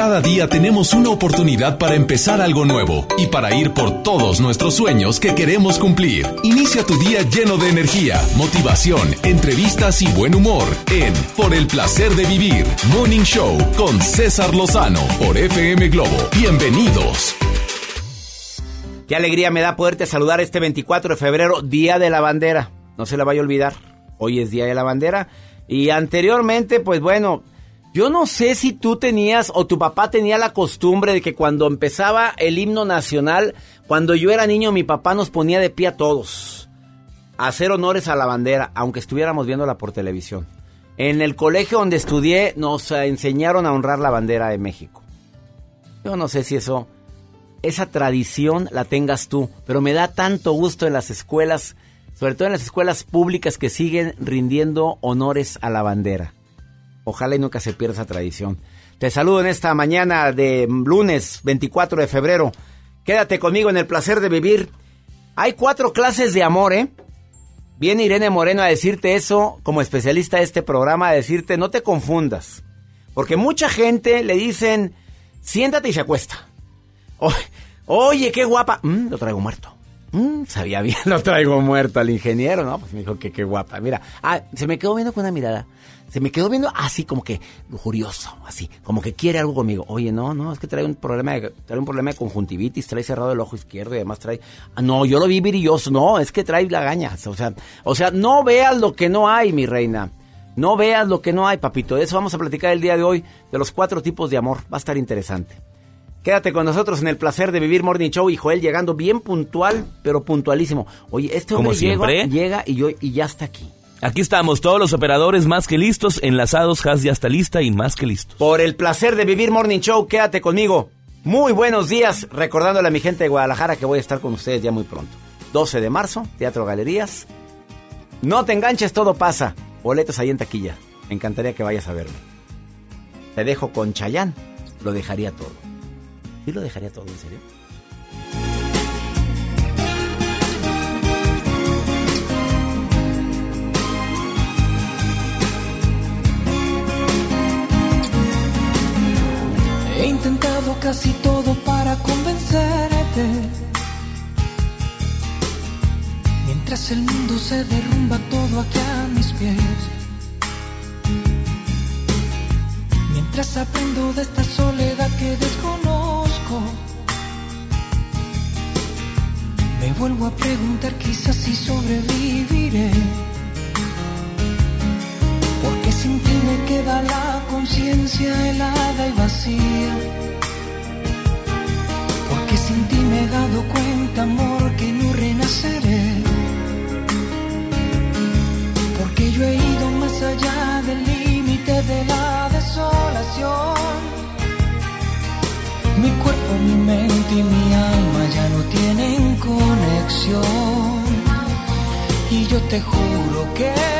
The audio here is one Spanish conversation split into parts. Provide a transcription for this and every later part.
Cada día tenemos una oportunidad para empezar algo nuevo y para ir por todos nuestros sueños que queremos cumplir. Inicia tu día lleno de energía, motivación, entrevistas y buen humor en Por el placer de vivir, Morning Show con César Lozano por FM Globo. Bienvenidos. Qué alegría me da poderte saludar este 24 de febrero, Día de la Bandera. No se la vaya a olvidar. Hoy es Día de la Bandera. Y anteriormente, pues bueno, yo no sé si tú tenías o tu papá tenía la costumbre de que cuando empezaba el himno nacional, cuando yo era niño, mi papá nos ponía de pie a todos a hacer honores a la bandera, aunque estuviéramos viéndola por televisión. En el colegio donde estudié nos enseñaron a honrar la bandera de México. Yo no sé si eso, esa tradición la tengas tú, pero me da tanto gusto en las escuelas, sobre todo en las escuelas públicas que siguen rindiendo honores a la bandera. Ojalá y nunca se pierda esa tradición. Te saludo en esta mañana de lunes 24 de febrero. Quédate conmigo en el placer de vivir. Hay cuatro clases de amor, ¿eh? Viene Irene Moreno a decirte eso como especialista de este programa, a decirte no te confundas. Porque mucha gente le dicen, siéntate y se acuesta. Oye, qué guapa. Mm, lo traigo muerto. Mm, sabía bien, lo traigo muerto al ingeniero, ¿no? Pues me dijo que qué guapa. Mira, ah, se me quedó viendo con una mirada se me quedó viendo así como que lujurioso, así, como que quiere algo conmigo. Oye, no, no, es que trae un problema de, trae un problema de conjuntivitis, trae cerrado el ojo izquierdo y además trae, ah, no, yo lo vi virilloso, no, es que trae lagañas, o sea, o sea, no veas lo que no hay, mi reina. No veas lo que no hay, papito. De eso vamos a platicar el día de hoy, de los cuatro tipos de amor. Va a estar interesante. Quédate con nosotros en el placer de vivir Morning Show y Joel llegando bien puntual, pero puntualísimo. Oye, este hombre llega, llega y, yo, y ya está aquí. Aquí estamos, todos los operadores más que listos, enlazados, Has ya está lista y más que listos. Por el placer de vivir Morning Show, quédate conmigo. Muy buenos días, recordándole a mi gente de Guadalajara que voy a estar con ustedes ya muy pronto. 12 de marzo, Teatro Galerías. No te enganches, todo pasa. Boletos ahí en taquilla. Me encantaría que vayas a verme. Te dejo con Chayán. Lo dejaría todo. ¿Sí lo dejaría todo, en serio? He intentado casi todo para convencerte. Mientras el mundo se derrumba todo aquí a mis pies. Mientras aprendo de esta soledad que desconozco. Me vuelvo a preguntar quizás si sobreviviré. Sin ti me queda la conciencia helada y vacía. Porque sin ti me he dado cuenta, amor, que no renaceré. Porque yo he ido más allá del límite de la desolación. Mi cuerpo, mi mente y mi alma ya no tienen conexión. Y yo te juro que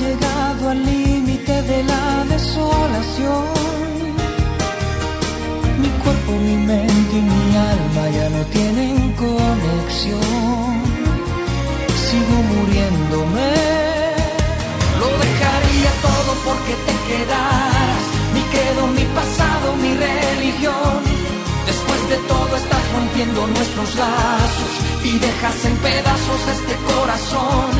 llegado al límite de la desolación. Mi cuerpo, mi mente y mi alma ya no tienen conexión. Sigo muriéndome. Lo dejaría todo porque te quedaras. Mi credo, mi pasado, mi religión. Después de todo estás rompiendo nuestros lazos y dejas en pedazos este corazón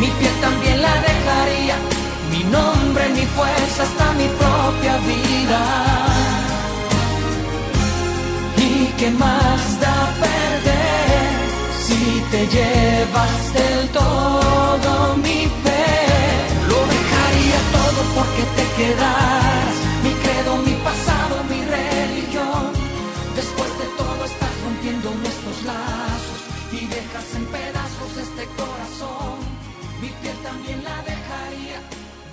Mi piel también la dejaría, mi nombre, mi fuerza, hasta mi propia vida. ¿Y qué más da perder si te llevas del todo mi fe? Lo dejaría todo porque te quedas, mi credo, mi pasado, también la dejaría,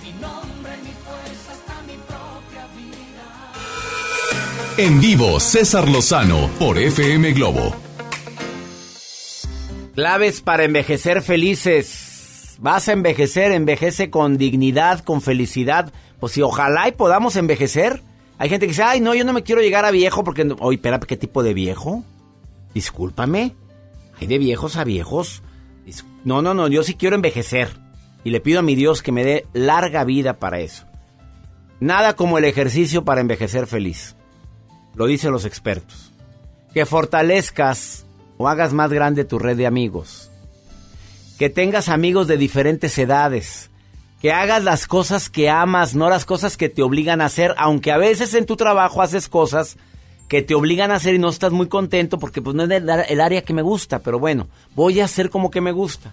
mi nombre, mi fuerza, hasta mi propia vida. En vivo, César Lozano por FM Globo. Claves para envejecer felices. Vas a envejecer, envejece con dignidad, con felicidad. Pues si ojalá y podamos envejecer. Hay gente que dice, ay, no, yo no me quiero llegar a viejo porque... no-". Oye, espera, ¿qué tipo de viejo? Discúlpame. Hay de viejos a viejos. Dis- No, no, no, yo sí quiero envejecer. Y le pido a mi Dios que me dé larga vida para eso. Nada como el ejercicio para envejecer feliz. Lo dicen los expertos. Que fortalezcas o hagas más grande tu red de amigos. Que tengas amigos de diferentes edades. Que hagas las cosas que amas, no las cosas que te obligan a hacer, aunque a veces en tu trabajo haces cosas que te obligan a hacer y no estás muy contento porque pues no es el, área que me gusta, pero bueno, voy a hacer como que me gusta.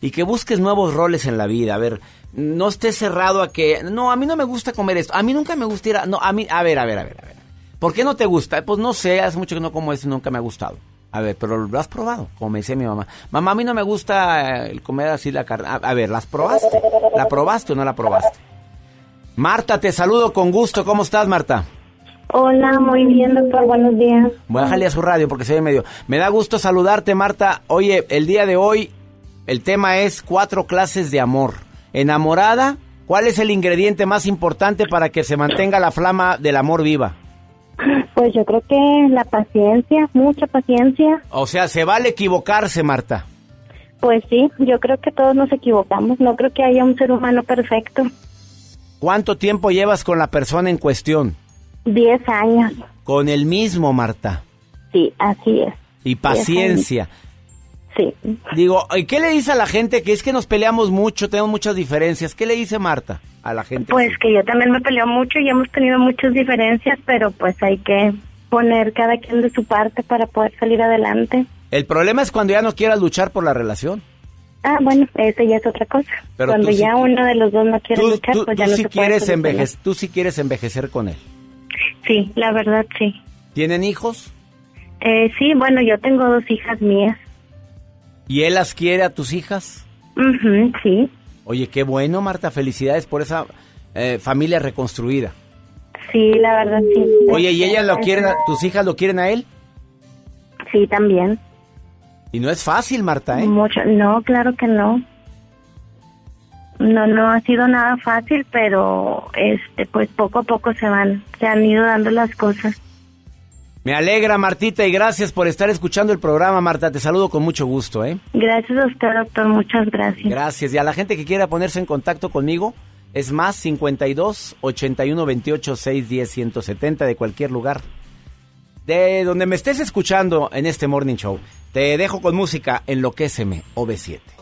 Y que busques nuevos roles en la vida. A ver, no estés cerrado a que, no, a mí no me gusta comer esto, a mí nunca me gusta ir a, no, a mí, a ver, a ver, a ver, a ver. ¿Por qué no te gusta? Pues no sé, hace mucho que no como eso y nunca me ha gustado. A ver, pero lo has probado, como me decía mi mamá. Mamá, a mí no me gusta el comer así la carne. A, a ver, ¿las probaste? ¿La probaste o no la probaste? Marta, te saludo con gusto. ¿Cómo estás, Marta? Hola, muy bien, doctor. Buenos días. Bájale a su radio porque se ve medio. Me da gusto saludarte, Marta. Oye, el día de hoy el tema es cuatro clases de amor. Enamorada, ¿cuál es el ingrediente más importante para que se mantenga la flama del amor viva? Pues yo creo que la paciencia, mucha paciencia. O sea, se vale equivocarse, Marta. Pues sí, yo creo que todos nos equivocamos. No creo que haya un ser humano perfecto. ¿Cuánto tiempo llevas con la persona en cuestión? Diez años. Con el mismo, Marta. Sí, así es. Y paciencia. Sí. Digo, ¿y qué le dice a la gente que es que nos peleamos mucho, tenemos muchas diferencias? ¿Qué le dice Marta a la gente? Pues que yo también me peleo mucho y hemos tenido muchas diferencias, pero pues hay que poner cada quien de su parte para poder salir adelante. El problema es cuando ya no quieras luchar por la relación. Ah, bueno, eso ya es otra cosa. Pero Cuando sí ya qui- uno de los dos no quiere Tú, luchar, tú- pues ya tú no sí se puede quieres solucionar. envejecer, tú sí quieres envejecer con él. Sí, la verdad sí. ¿Tienen hijos? Eh, sí, bueno, yo tengo dos hijas mías. ¿Y él las quiere a tus hijas? Ujú, sí, Oye, qué bueno, Marta. Felicidades por esa eh, familia reconstruida. sí, la verdad sí. Oye, ¿y ellas lo quieren, tus hijas lo quieren a él? Sí, también. Y no es fácil, Marta, ¿eh? Mucho. No, claro que no. No, no ha sido nada fácil, pero este, pues poco a poco se van, se han ido dando las cosas. Me alegra, Martita, y gracias por estar escuchando el programa, Marta. Te saludo con mucho gusto, ¿eh? Gracias a usted, doctor. Muchas gracias. Gracias. Y a la gente que quiera ponerse en contacto conmigo, es más 52 81 28 610 170 de cualquier lugar. De donde me estés escuchando en este Morning Show, te dejo con música Enloquéceme, OV7.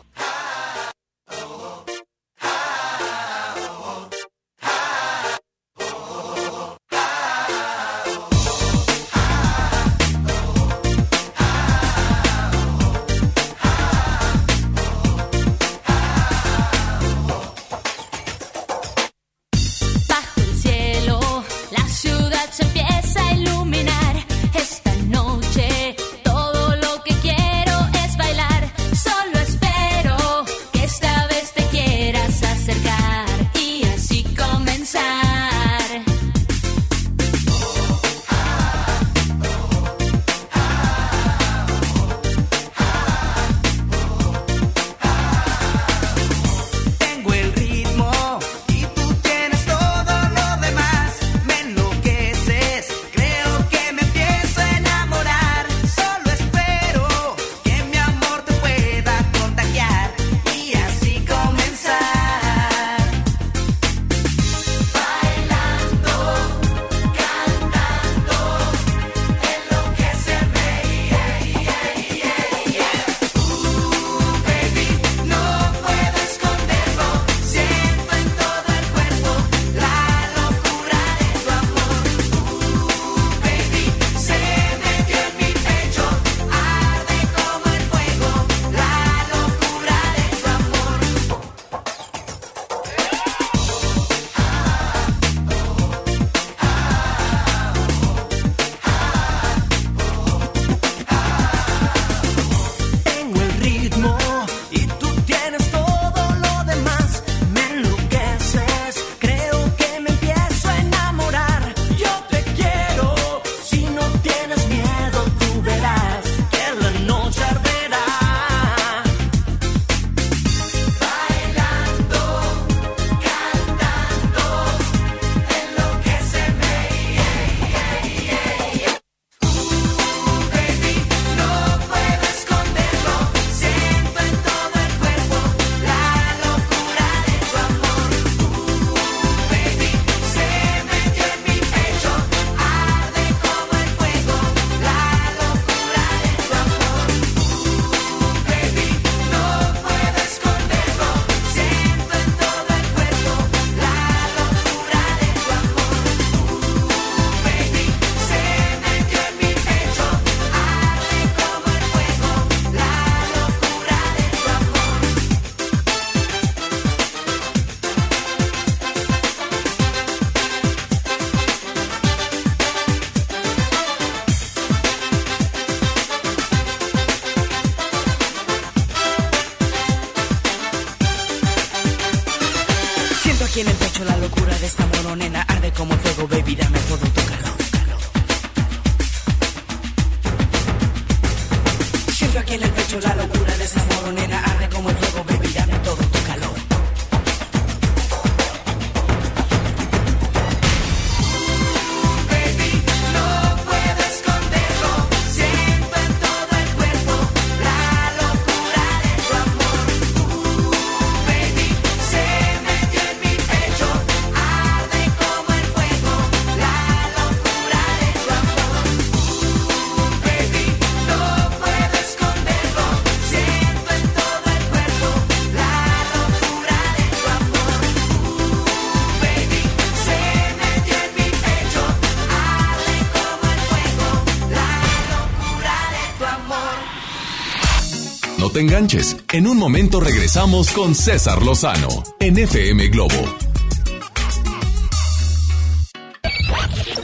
No. En un momento regresamos con César Lozano en FM Globo.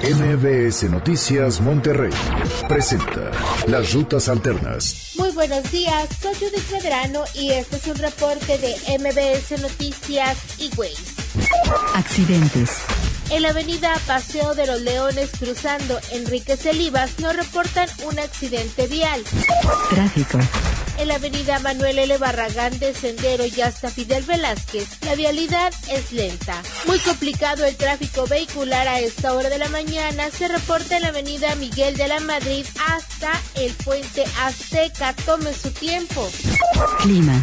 MBS Noticias Monterrey presenta Las Rutas Alternas. Muy buenos días, soy Judith Medrano y este es un reporte de MBS Noticias y Waze. Accidentes. En la avenida Paseo de los Leones cruzando Enrique Celivas nos reportan un accidente vial. Tráfico. En la avenida Manuel L. Barragán de Sendero y hasta Fidel Velázquez, la vialidad es lenta. Muy complicado el tráfico vehicular a esta hora de la mañana. Se reporta en la avenida Miguel de la Madrid hasta el puente Azteca. Tome su tiempo. Clima.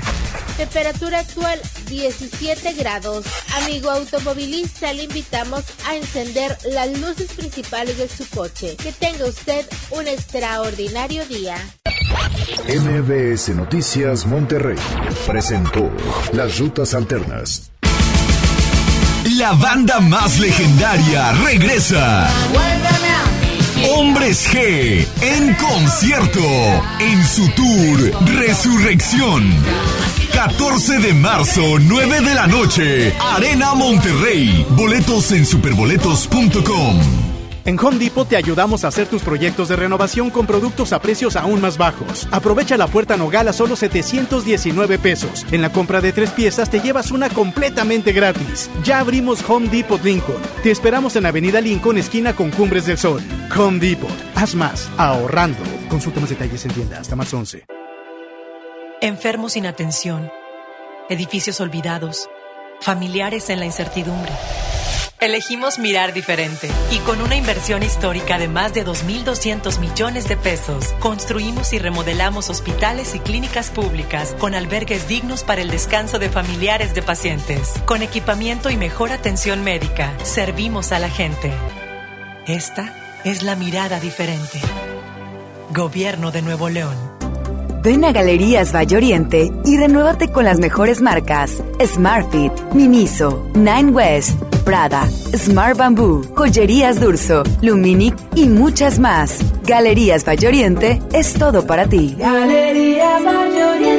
Temperatura actual 17 grados. Amigo automovilista, le invitamos a encender las luces principales de su coche. Que tenga usted un extraordinario día. MBS Noticias Monterrey presentó Las Rutas Alternas. La banda más legendaria regresa. Hombres G en concierto en su tour Resurrección. 14 de marzo, 9 de la noche, Arena Monterrey. Boletos en superboletos.com. En Home Depot te ayudamos a hacer tus proyectos de renovación con productos a precios aún más bajos. Aprovecha la puerta Nogal a solo 719 pesos. En la compra de tres piezas te llevas una completamente gratis. Ya abrimos Home Depot Lincoln. Te esperamos en Avenida Lincoln, esquina con Cumbres del Sol. Home Depot. Haz más, ahorrando. Consulta más detalles en tienda hasta más 11. Enfermos sin atención, edificios olvidados, familiares en la incertidumbre. Elegimos mirar diferente y con una inversión histórica de más de 2.200 millones de pesos, construimos y remodelamos hospitales y clínicas públicas con albergues dignos para el descanso de familiares de pacientes. Con equipamiento y mejor atención médica, servimos a la gente. Esta es la mirada diferente. Gobierno de Nuevo León. Ven a Galerías Valle Oriente y renuévate con las mejores marcas: Smartfit, Miniso, Nine West, Prada, Smart Bamboo, Joyerías Durso, Luminic y muchas más. Galerías Valle Oriente es todo para ti. Galerías Valle Oriente.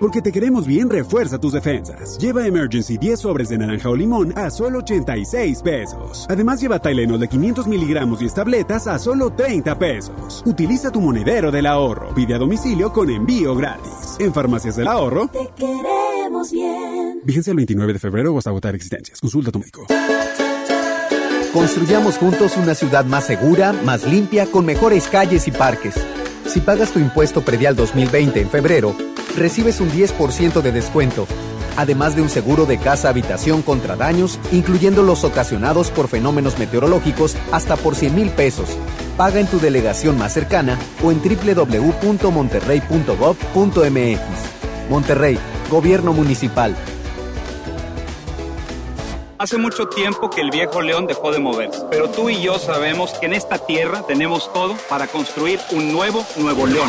Porque te queremos bien, refuerza tus defensas. Lleva Emergency 10 sobres de naranja o limón a solo 86 pesos. Además, lleva Tylenol de 500 miligramos y tabletas a solo 30 pesos. Utiliza tu monedero del ahorro. Pide a domicilio con envío gratis. En Farmacias del Ahorro. Te queremos bien. Vigencia el 29 de febrero o hasta agotar existencias. Consulta a tu médico. Construyamos juntos una ciudad más segura, más limpia, con mejores calles y parques. Si pagas tu impuesto predial 2020 en febrero, recibes un 10% de descuento, además de un seguro de casa-habitación contra daños, incluyendo los ocasionados por fenómenos meteorológicos, hasta por 100 mil pesos. Paga en tu delegación más cercana o en www.monterrey.gov.mx. Monterrey, Gobierno Municipal. Hace mucho tiempo que el viejo león dejó de moverse, pero tú y yo sabemos que en esta tierra tenemos todo para construir un nuevo Nuevo León.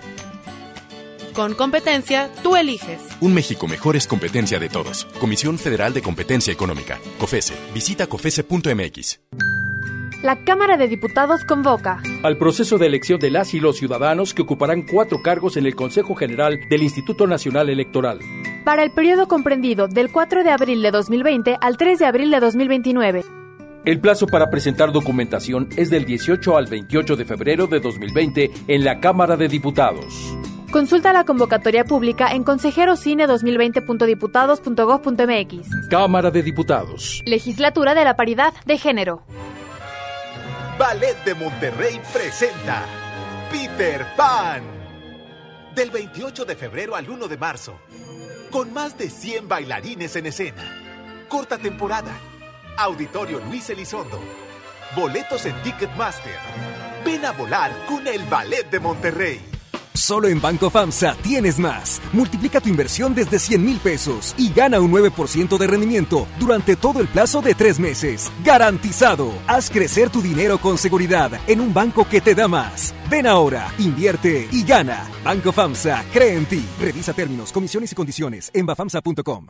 Con competencia, tú eliges. Un México mejor es competencia de todos. Comisión Federal de Competencia Económica. COFESE. Visita COFESE.mx. La Cámara de Diputados convoca al proceso de elección de las y los ciudadanos que ocuparán cuatro cargos en el Consejo General del Instituto Nacional Electoral. Para el periodo comprendido del 4 de abril de 2020 al 3 de abril de 2029. El plazo para presentar documentación es del 18 al 28 de febrero de 2020 en la Cámara de Diputados. Consulta la convocatoria pública en consejerocine2020.diputados.gov.mx. Cámara de Diputados. Legislatura de la Paridad de Género. Ballet de Monterrey presenta Peter Pan. Del 28 de febrero al 1 de marzo. Con más de 100 bailarines en escena. Corta temporada. Auditorio Luis Elizondo. Boletos en Ticketmaster. Ven a volar con el Ballet de Monterrey. Solo en Banco FAMSA tienes más. Multiplica tu inversión desde 100 mil pesos y gana un 9% de rendimiento durante todo el plazo de tres meses. ¡Garantizado! Haz crecer tu dinero con seguridad en un banco que te da más. Ven ahora, invierte y gana. Banco FAMSA, cree en ti. Revisa términos, comisiones y condiciones en bafamsa.com.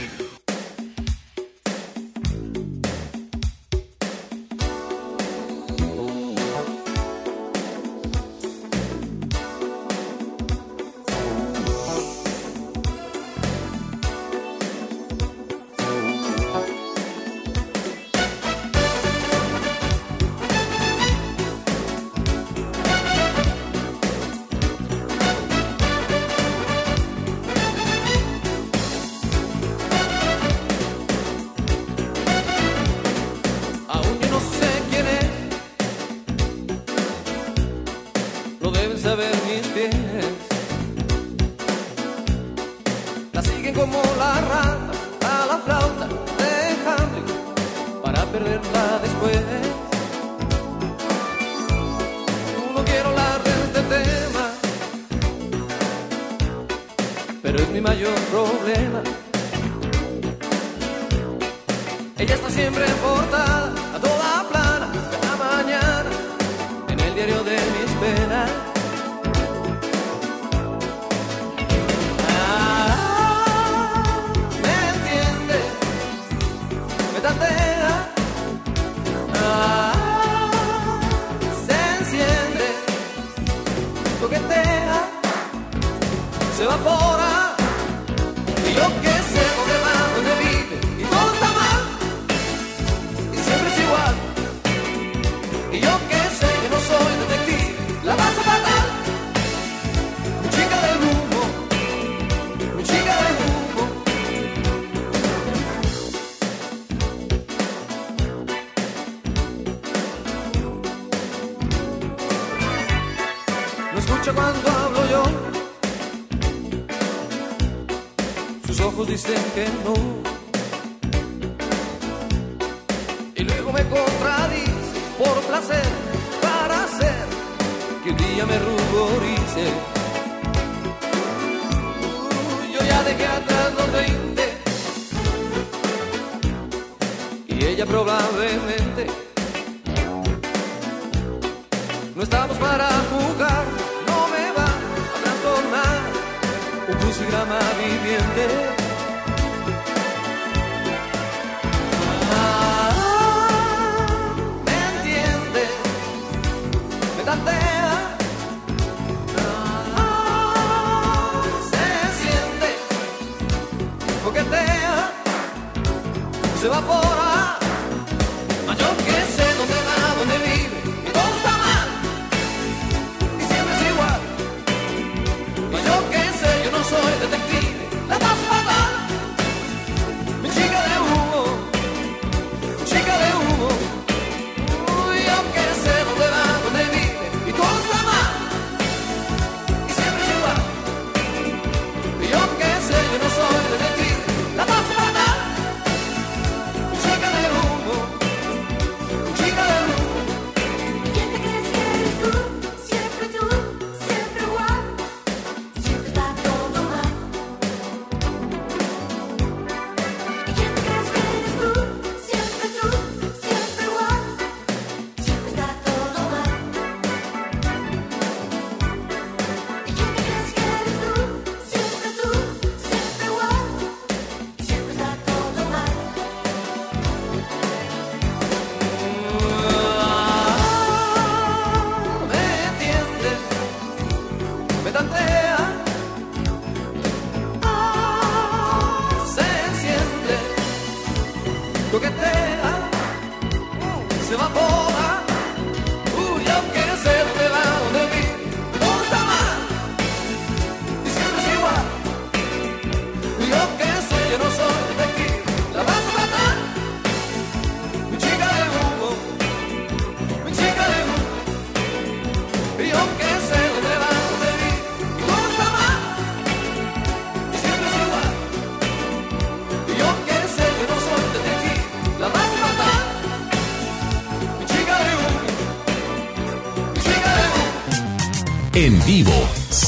llama viviente.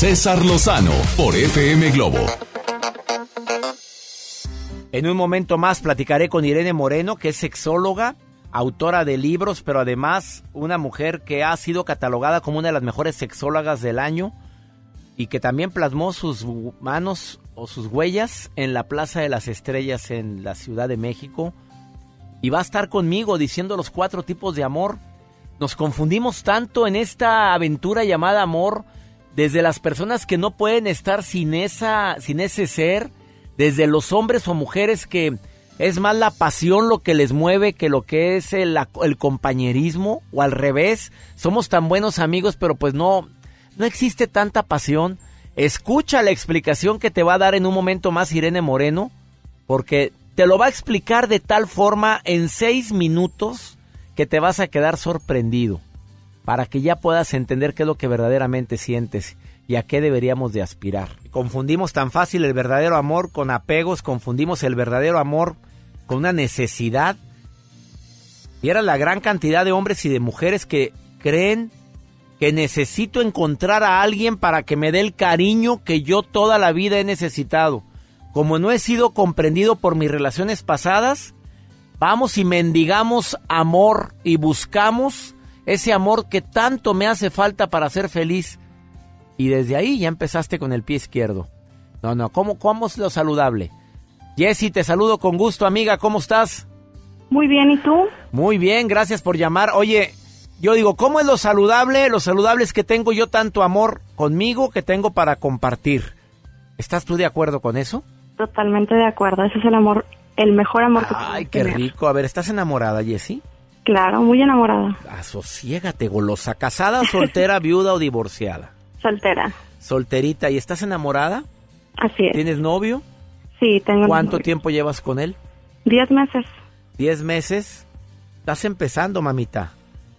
César Lozano por FM Globo. En un momento más platicaré con Irene Moreno, que es sexóloga, autora de libros, pero además una mujer que ha sido catalogada como una de las mejores sexólogas del año y que también plasmó sus manos o sus huellas en la Plaza de las Estrellas en la Ciudad de México. Y va a estar conmigo diciendo los cuatro tipos de amor nos confundimos tanto en esta aventura llamada amor, desde las personas que no pueden estar sin esa, sin ese ser, desde los hombres o mujeres que es más la pasión lo que les mueve que lo que es el, compañerismo, o al revés, somos tan buenos amigos, pero pues no, no existe tanta pasión. Escucha la explicación que te va a dar en un momento más Irene Moreno, porque te lo va a explicar de tal forma en seis minutos que te vas a quedar sorprendido para que ya puedas entender qué es lo que verdaderamente sientes y a qué deberíamos de aspirar. Confundimos tan fácil el verdadero amor con apegos, confundimos el verdadero amor con una necesidad. Y era la gran cantidad de hombres y de mujeres que creen que necesito encontrar a alguien para que me dé el cariño que yo toda la vida he necesitado. Como no he sido comprendido por mis relaciones pasadas, Vamos y mendigamos amor y buscamos ese amor que tanto me hace falta para ser feliz. Y desde ahí ya empezaste con el pie izquierdo. No, no, ¿cómo, cómo es lo saludable? Jessy, te saludo con gusto, amiga, ¿cómo estás? Muy bien, ¿y tú? Muy bien, gracias por llamar. Oye, yo digo, ¿cómo es lo saludable? Lo saludable es que tengo yo tanto amor conmigo que tengo para compartir. ¿Estás tú de acuerdo con eso? Totalmente de acuerdo, ese es el amor el mejor amor que Ay, qué rico. A ver, ¿estás enamorada, Jessie? Claro, muy enamorada. Asociégate, golosa. ¿Casada, soltera, viuda o divorciada? Soltera. Solterita. ¿Y estás enamorada? Así es. ¿Tienes novio? Sí, tengo ¿Cuánto tiempo llevas con él? Diez meses. ¿Diez meses? Estás empezando, mamita.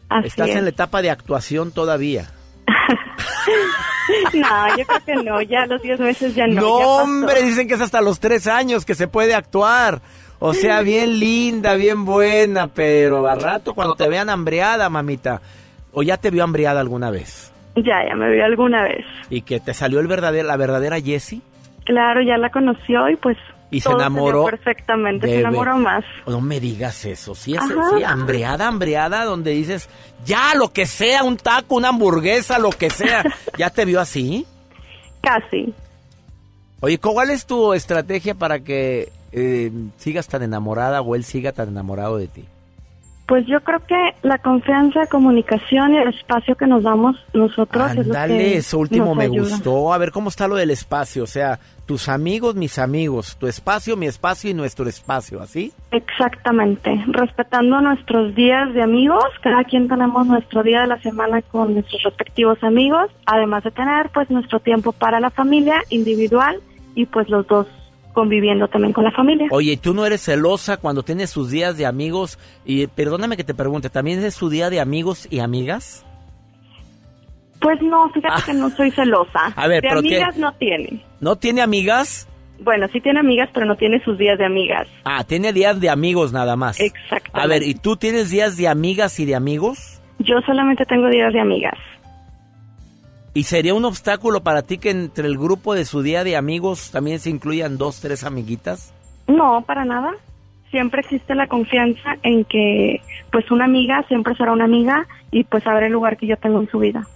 Así Estás es. en la etapa de actuación todavía. no, yo creo que no, ya a los 10 meses ya no. No, ya hombre, dicen que es hasta los tres años que se puede actuar. O sea, bien linda, bien buena, pero a rato cuando te vean hambriada, mamita. ¿O ya te vio hambriada alguna vez? Ya, ya me vio alguna vez. ¿Y que te salió el verdadero, la verdadera Jessie? Claro, ya la conoció y pues Y se todo enamoró perfectamente, se enamoró más. No me digas eso. Sí, es, Ajá. sí, hambriada, hambriada, donde dices, ya, lo que sea, un taco, una hamburguesa, lo que sea. ¿Ya te vio así? Casi. Oye, ¿cuál es tu estrategia para que eh, sigas tan enamorada o él siga tan enamorado de ti? Pues yo creo que la confianza, comunicación y el espacio que nos damos nosotros es lo que Dale, eso último me ayuda. gustó. A ver, ¿cómo está lo del espacio? O sea, tus amigos, mis amigos, tu espacio, mi espacio y nuestro espacio, ¿así? Exactamente, respetando nuestros días de amigos, cada quien tenemos nuestro día de la semana con nuestros respectivos amigos, además de tener pues nuestro tiempo para la familia individual y pues los dos conviviendo también con la familia. Oye, ¿tú no eres celosa cuando tienes sus días de amigos? Y perdóname que te pregunte, ¿también es su día de amigos y amigas? Pues no, fíjate que no soy celosa. Ah. A ver, de pero ¿qué? amigas no tiene. ¿No tiene amigas? Bueno, sí tiene amigas, pero no tiene sus días de amigas. Ah, tiene días de amigos nada más. Exactamente. A ver, ¿y tú tienes días de amigas y de amigos? Yo solamente tengo días de amigas. ¿Y sería un obstáculo para ti que entre el grupo de su día de amigos también se incluyan dos, tres amiguitas? No, para nada. Siempre existe la confianza en que pues una amiga siempre será una amiga y pues saber el lugar que yo tengo en su vida.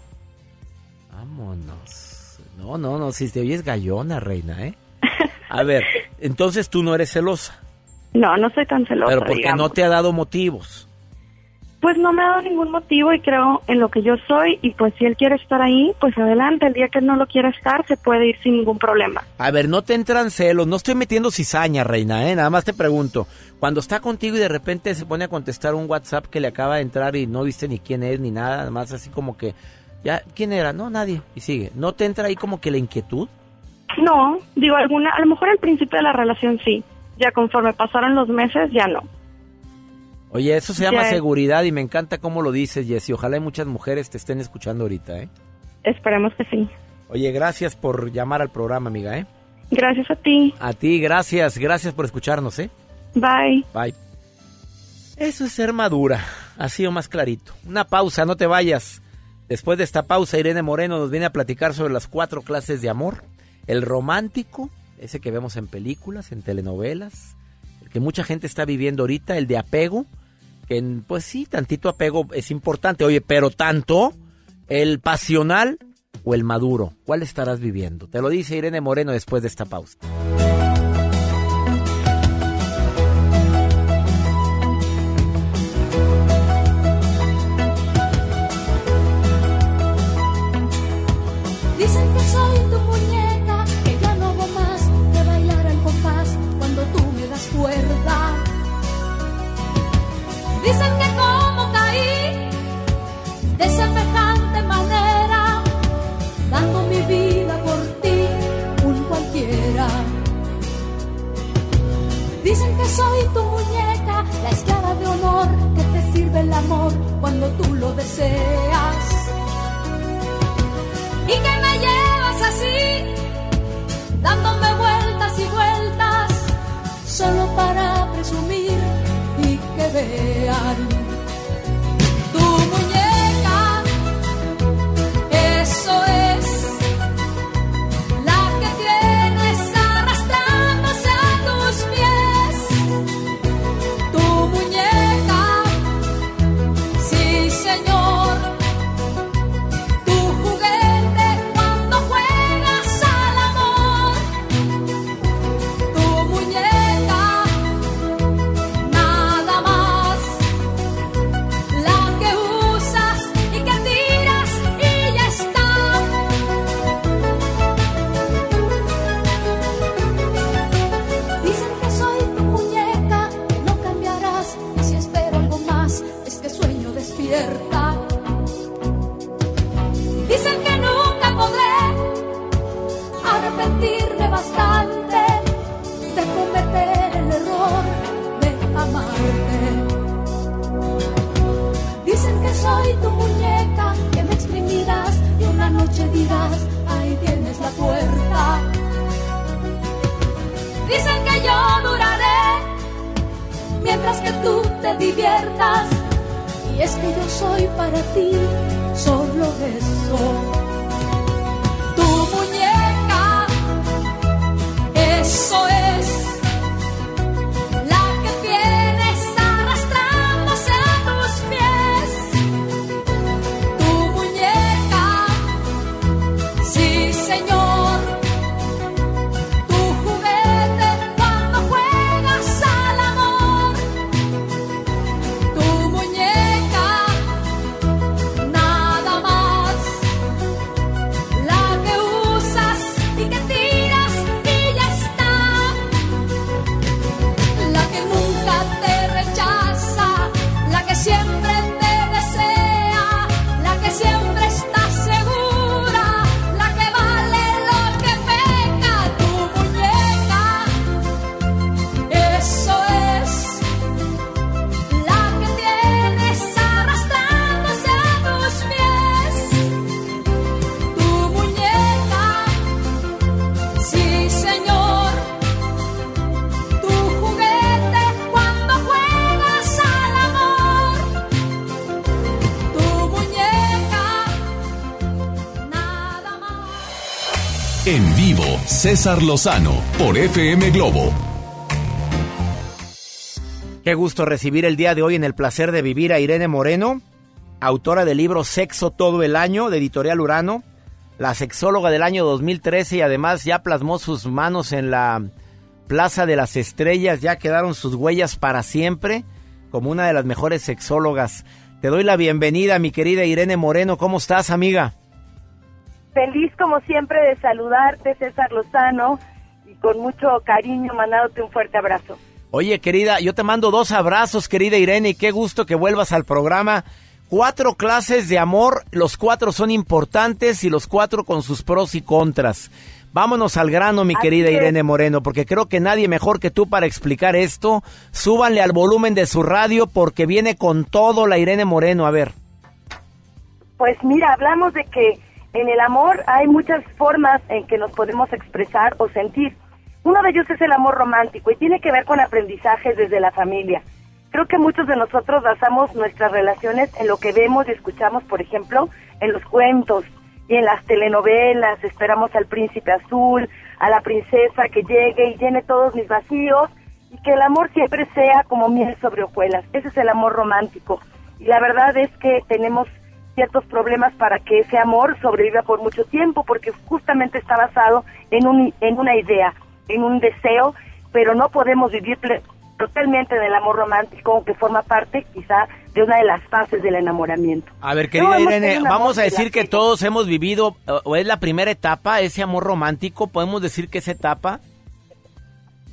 Vámonos. No, no, no, si te oyes gallona, reina, ¿eh? A ver, entonces tú no eres celosa, No, no soy tan celosa, pero porque digamos. no te ha dado motivos. Pues no me ha dado ningún motivo y creo en lo que yo soy y pues si él quiere estar ahí, pues adelante. El día que él no lo quiera estar, se puede ir sin ningún problema. A ver, no te entran celos, no estoy metiendo cizaña, reina, ¿eh? Nada más te pregunto. Cuando está contigo y de repente se pone a contestar un WhatsApp que le acaba de entrar y no viste ni quién es ni nada, nada más así como que, ya, ¿quién era? No, nadie. Y sigue. ¿No te entra ahí como que la inquietud? No, digo, alguna, a lo mejor al principio de la relación sí. Ya conforme pasaron los meses, ya no. Oye, eso se llama Ya. seguridad y me encanta cómo lo dices, Jessy. Ojalá muchas mujeres te estén escuchando ahorita, ¿eh? Esperemos que sí. Oye, gracias por llamar al programa, amiga, ¿eh? Gracias a ti. A ti, gracias, gracias por escucharnos, ¿eh? Bye. Bye. Eso es ser madura, así o más clarito. Una pausa, no te vayas. Después de esta pausa, Irene Moreno nos viene a platicar sobre las cuatro clases de amor. El romántico, ese que vemos en películas, en telenovelas, el que mucha gente está viviendo ahorita, el de apego, pues sí, tantito apego es importante, oye, pero tanto el pasional o el maduro, ¿cuál estarás viviendo? Te lo dice Irene Moreno después de esta pausa. Presumir y que vean Y es que yo soy para ti solo eso. Tu muñeca, eso es César Lozano por FM Globo. Qué gusto recibir el día de hoy en el placer de vivir a Irene Moreno, autora del libro Sexo todo el año de Editorial Urano, la sexóloga del año 2013 y además ya plasmó sus manos en la Plaza de las Estrellas, ya quedaron sus huellas para siempre como una de las mejores sexólogas. Te doy la bienvenida, mi querida Irene Moreno. ¿Cómo estás, amiga? Feliz como siempre de saludarte, César Lozano, y con mucho cariño mandándote un fuerte abrazo. Oye, querida, yo te mando dos abrazos, querida Irene, y qué gusto que vuelvas al programa. Cuatro clases de amor, los cuatro son importantes y los cuatro con sus pros y contras. Vámonos al grano, mi Así querida es. Irene Moreno, porque creo que nadie mejor que tú para explicar esto. Súbanle al volumen de su radio porque viene con todo la Irene Moreno. A ver. Pues mira, hablamos de que en el amor hay muchas formas en que nos podemos expresar o sentir. Uno de ellos es el amor romántico y tiene que ver con aprendizajes desde la familia. Creo que muchos de nosotros basamos nuestras relaciones en lo que vemos y escuchamos, por ejemplo, en los cuentos y en las telenovelas, esperamos al príncipe azul, a la princesa que llegue y llene todos mis vacíos y que el amor siempre sea como miel sobre hojuelas. Ese es el amor romántico. Y la verdad es que tenemos ciertos problemas para que ese amor sobreviva por mucho tiempo, porque justamente está basado en, un, en una idea, en un deseo, pero no podemos vivir totalmente del amor romántico, que forma parte quizá de una de las fases del enamoramiento. A ver, querida Irene, vamos a de decir que todos hemos vivido, o- o es la primera etapa, ese amor romántico, podemos decir que esa etapa.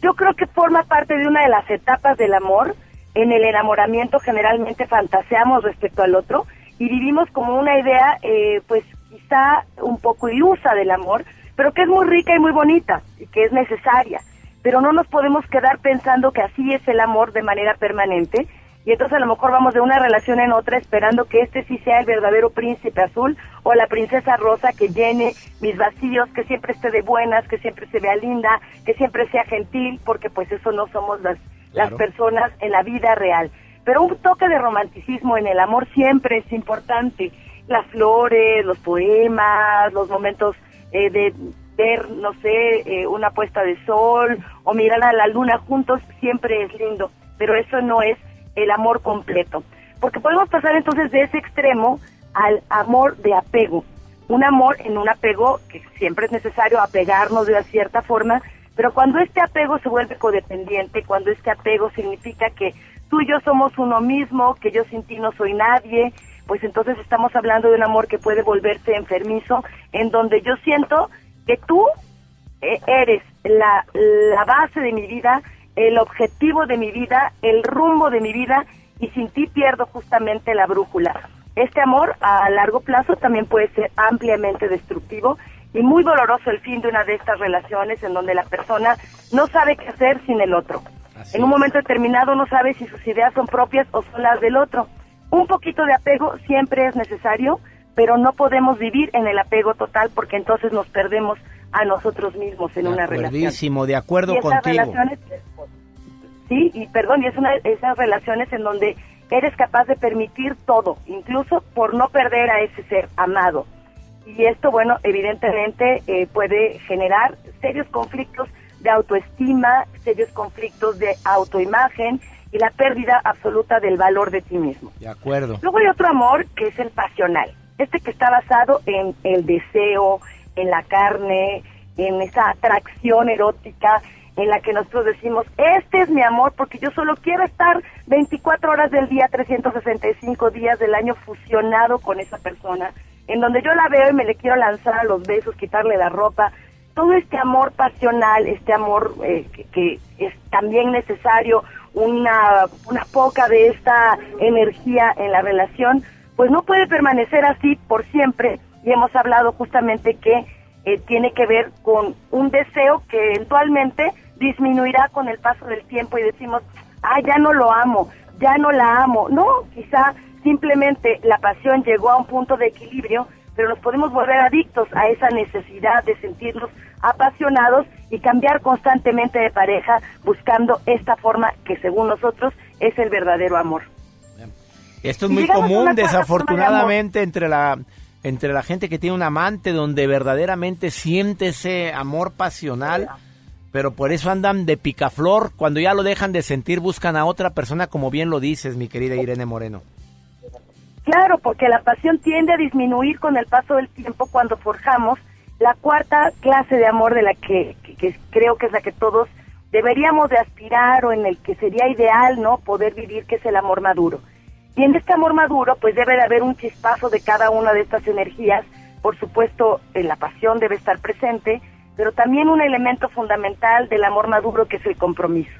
Yo creo que forma parte de una de las etapas del amor. En el enamoramiento generalmente fantaseamos respecto al otro y vivimos como una idea, eh, pues quizá un poco ilusa del amor, pero que es muy rica y muy bonita y que es necesaria. Pero no nos podemos quedar pensando que así es el amor de manera permanente y entonces a lo mejor vamos de una relación en otra esperando que este sí sea el verdadero príncipe azul o la princesa rosa que llene mis vacíos, que siempre esté de buenas, que siempre se vea linda, que siempre sea gentil, porque pues eso no somos las, las personas en la vida real. Pero un toque de romanticismo en el amor siempre es importante. Las flores, los poemas, los momentos eh, de ver, no sé, eh, una puesta de sol o mirar a la luna juntos siempre es lindo, pero eso no es el amor completo. Porque podemos pasar entonces de ese extremo al amor de apego. Un amor en un apego que siempre es necesario apegarnos de una cierta forma, pero cuando este apego se vuelve codependiente, cuando este apego significa que tú y yo somos uno mismo, que yo sin ti no soy nadie, pues entonces estamos hablando de un amor que puede volverse enfermizo, en donde yo siento que tú eh, eres la, la base de mi vida, el objetivo de mi vida, el rumbo de mi vida y sin ti pierdo justamente la brújula. Este amor a largo plazo también puede ser ampliamente destructivo y muy doloroso el fin de una de estas relaciones en donde la persona no sabe qué hacer sin el otro. en un momento determinado no sabe si sus ideas son propias o son las del otro. Un poquito de apego siempre es necesario, pero no podemos vivir en el apego total porque entonces nos perdemos a nosotros mismos en una relación. De acuerdo Y esas contigo. relaciones, sí, y perdón, y es una de esas relaciones en donde eres capaz de permitir todo, incluso por no perder a ese ser amado. Y esto, bueno, evidentemente eh, puede generar serios conflictos de autoestima, serios conflictos de autoimagen y la pérdida absoluta del valor de ti mismo. De acuerdo. Luego hay otro amor que es el pasional, este que está basado en el deseo, en la carne, en esa atracción erótica en la que nosotros decimos, este es mi amor porque yo solo quiero estar 24 horas del día, 365 días del año fusionado con esa persona, en donde yo la veo y me le quiero lanzar a los besos, quitarle la ropa. Todo este amor pasional, este amor eh, que, que es también necesario, una, una poca de esta energía en la relación, pues no puede permanecer así por siempre. Y hemos hablado justamente que eh, tiene que ver con un deseo que eventualmente disminuirá con el paso del tiempo y decimos, ah, ya no lo amo, ya no la amo. No, quizá simplemente la pasión llegó a un punto de equilibrio, pero nos podemos volver adictos a esa necesidad de sentirnos apasionados y cambiar constantemente de pareja buscando esta forma que según nosotros es el verdadero amor. Esto es muy común, desafortunadamente, entre la entre la gente que tiene un amante donde verdaderamente siente ese amor pasional, pero por eso andan de picaflor. Cuando ya lo dejan de sentir, buscan a otra persona, como bien lo dices, mi querida Irene Moreno. Claro, porque la pasión tiende a disminuir con el paso del tiempo cuando forjamos la cuarta clase de amor de la que, que- que creo que es la que todos deberíamos de aspirar o en el que sería ideal, ¿no? Poder vivir, que es el amor maduro. Y en este amor maduro, pues debe de haber un chispazo de cada una de estas energías. Por supuesto, eh, la pasión debe estar presente, pero también un elemento fundamental del amor maduro que es el compromiso.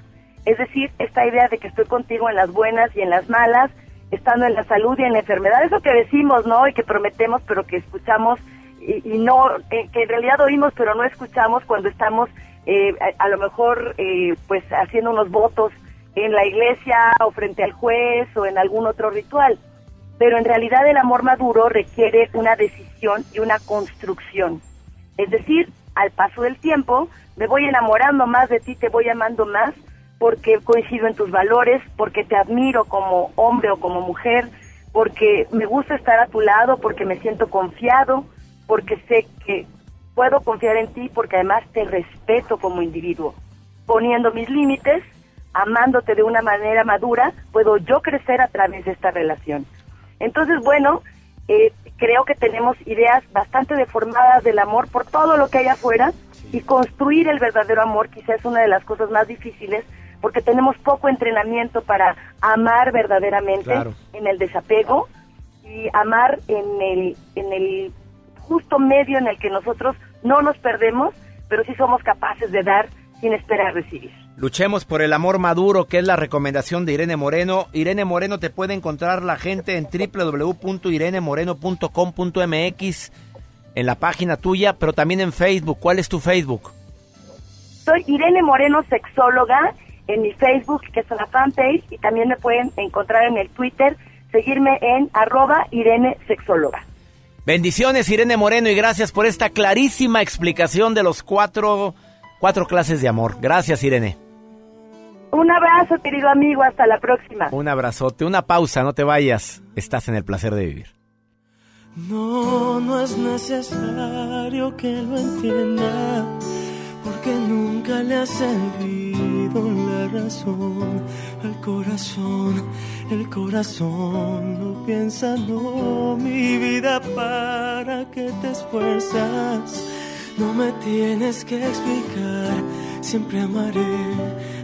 Es decir, esta idea de que estoy contigo en las buenas y en las malas, estando en la salud y en la enfermedad, eso que decimos, ¿no? Y que prometemos, pero que escuchamos y, no, eh, que en realidad oímos, pero no escuchamos cuando estamos eh, a, a lo mejor eh, pues haciendo unos votos en la iglesia o frente al juez o en algún otro ritual. Pero en realidad el amor maduro requiere una decisión y una construcción. Es decir, al paso del tiempo, me voy enamorando más de ti, te voy amando más, porque coincido en tus valores, porque te admiro como hombre o como mujer, porque me gusta estar a tu lado, porque me siento confiado, porque sé que puedo confiar en ti, porque además te respeto como individuo. Poniendo mis límites, amándote de una manera madura, puedo yo crecer a través de esta relación. Entonces, bueno, eh, creo que tenemos ideas bastante deformadas del amor por todo lo que hay afuera y construir el verdadero amor quizás es una de las cosas más difíciles porque tenemos poco entrenamiento para amar verdaderamente en el desapego y amar en el, en el justo medio en el que nosotros no nos perdemos, pero sí somos capaces de dar sin esperar recibir. Luchemos por el amor maduro, que es la recomendación de Irene Moreno. Irene Moreno te puede encontrar la gente en www.irenemoreno.com.mx en la página tuya, pero también en Facebook. ¿Cuál es tu Facebook? Soy Irene Moreno, sexóloga, en mi Facebook, que es la fanpage, y también me pueden encontrar en el Twitter, seguirme en arroba Irene Sexóloga. Bendiciones, Irene Moreno, y gracias por esta clarísima explicación de los cuatro, cuatro clases de amor. Gracias, Irene. Un abrazo, querido amigo, hasta la próxima. Un abrazote, una pausa, no te vayas. Estás en el placer de vivir. No, no es necesario que lo entienda, porque nunca le ha servido la razón al corazón. El corazón no piensa, no, mi vida, para que te esfuerzas. No me tienes que explicar, siempre amaré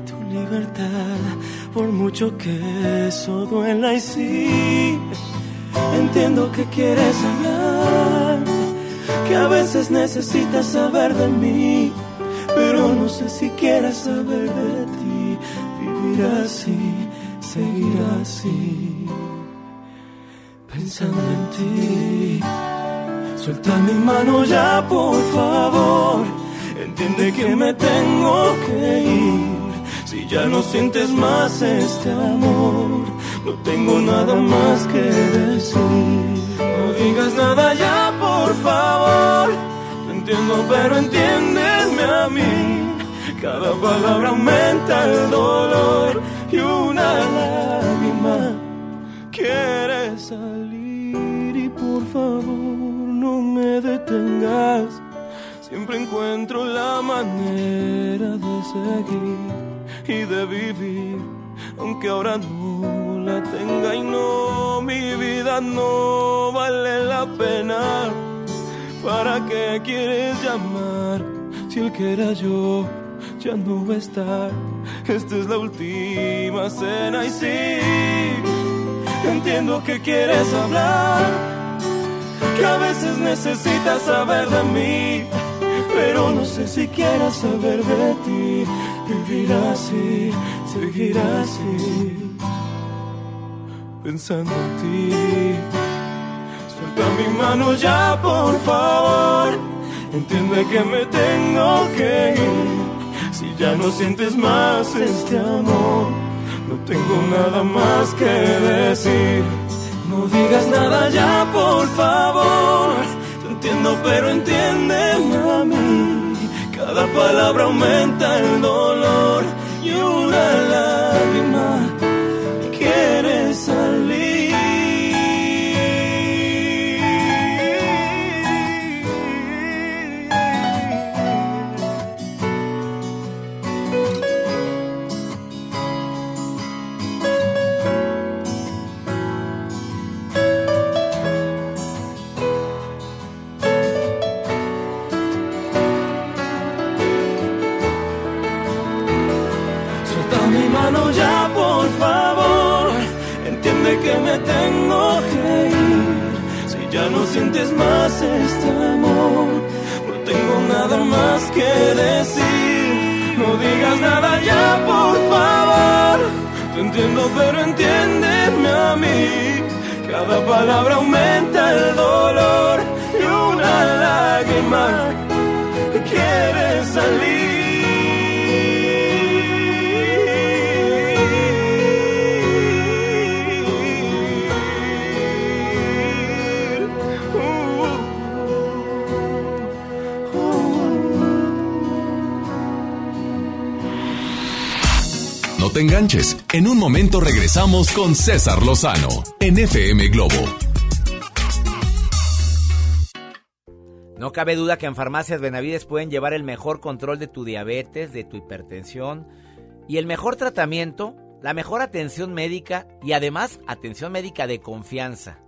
tu libertad, por mucho que eso duela y sí. Entiendo que quieres hablar, que a veces necesitas saber de mí, pero no sé si quieres saber de ti. Vivir así, seguir así, pensando en ti. Suelta mi mano ya, por favor. Entiende que me tengo que ir. Si ya no sientes más este amor no tengo nada más que decir. No digas nada ya, por favor. Te entiendo, pero a mí. Cada palabra aumenta el dolor y una lágrima quiere salir. Y por favor, no me detengas. Siempre encuentro la manera de seguir y de vivir, aunque ahora no la tenga y no, mi vida no vale la pena. ¿Para qué quieres llamar si el que era yo ya no va a estar? Esta es la última cena y sí, entiendo que quieres hablar, que a veces necesitas saber de mí, pero no sé si quieras saber de ti. Vivir así, seguir así pensando en ti. Suelta mi mano ya, por favor. Entiende que me tengo que ir. Si ya no sientes más este amor, no tengo nada más que decir. No digas nada ya, por favor. Te entiendo, pero entiéndeme a mí. Cada palabra aumenta el dolor y una lágrima quiere salir. Sientes más este amor, no tengo nada más que decir. No digas nada ya, por favor. Te entiendo, pero entiéndeme a mí. Cada palabra aumenta el dolor y una lágrima que quiere salir. Te enganches. En un momento regresamos con César Lozano en FM Globo. No cabe duda que en Farmacias Benavides pueden llevar el mejor control de tu diabetes, de tu hipertensión y el mejor tratamiento, la mejor atención médica y además atención médica de confianza.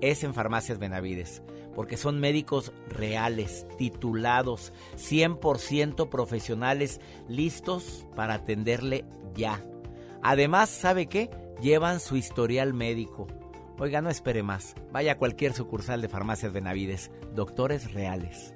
Es en Farmacias Benavides, porque son médicos reales, titulados, 100% profesionales, listos para atenderle ya. Además, ¿sabe qué? Llevan su historial médico. Oiga, no espere más. Vaya a cualquier sucursal de Farmacias Benavides. Doctores reales.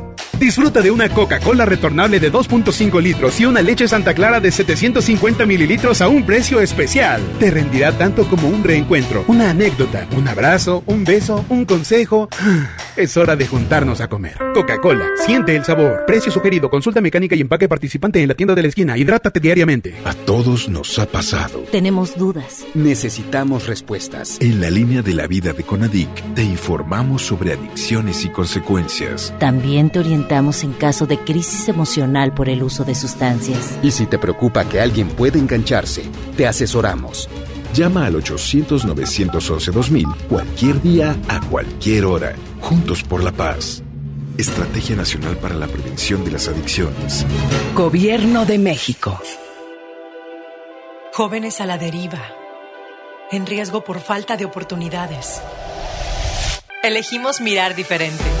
Disfruta de una Coca-Cola retornable de 2.5 litros y una leche Santa Clara de 750 mililitros a un precio especial. Te rendirá tanto como un reencuentro, una anécdota, un abrazo, un beso, un consejo. Es hora de juntarnos a comer. Coca-Cola, siente el sabor. Precio sugerido, consulta mecánica y empaque participante en la tienda de la esquina. Hidrátate diariamente. A todos nos ha pasado. Tenemos dudas. Necesitamos respuestas. En la línea de la vida de Conadic te informamos sobre adicciones y consecuencias. También te orientamos en caso de crisis emocional por el uso de sustancias. Y si te preocupa que alguien pueda engancharse, te asesoramos. Llama al 800-911-2000 cualquier día, a cualquier hora. Juntos por la paz. Estrategia Nacional para la Prevención de las Adicciones. Gobierno de México. Jóvenes a la deriva. En riesgo por falta de oportunidades. Elegimos mirar diferente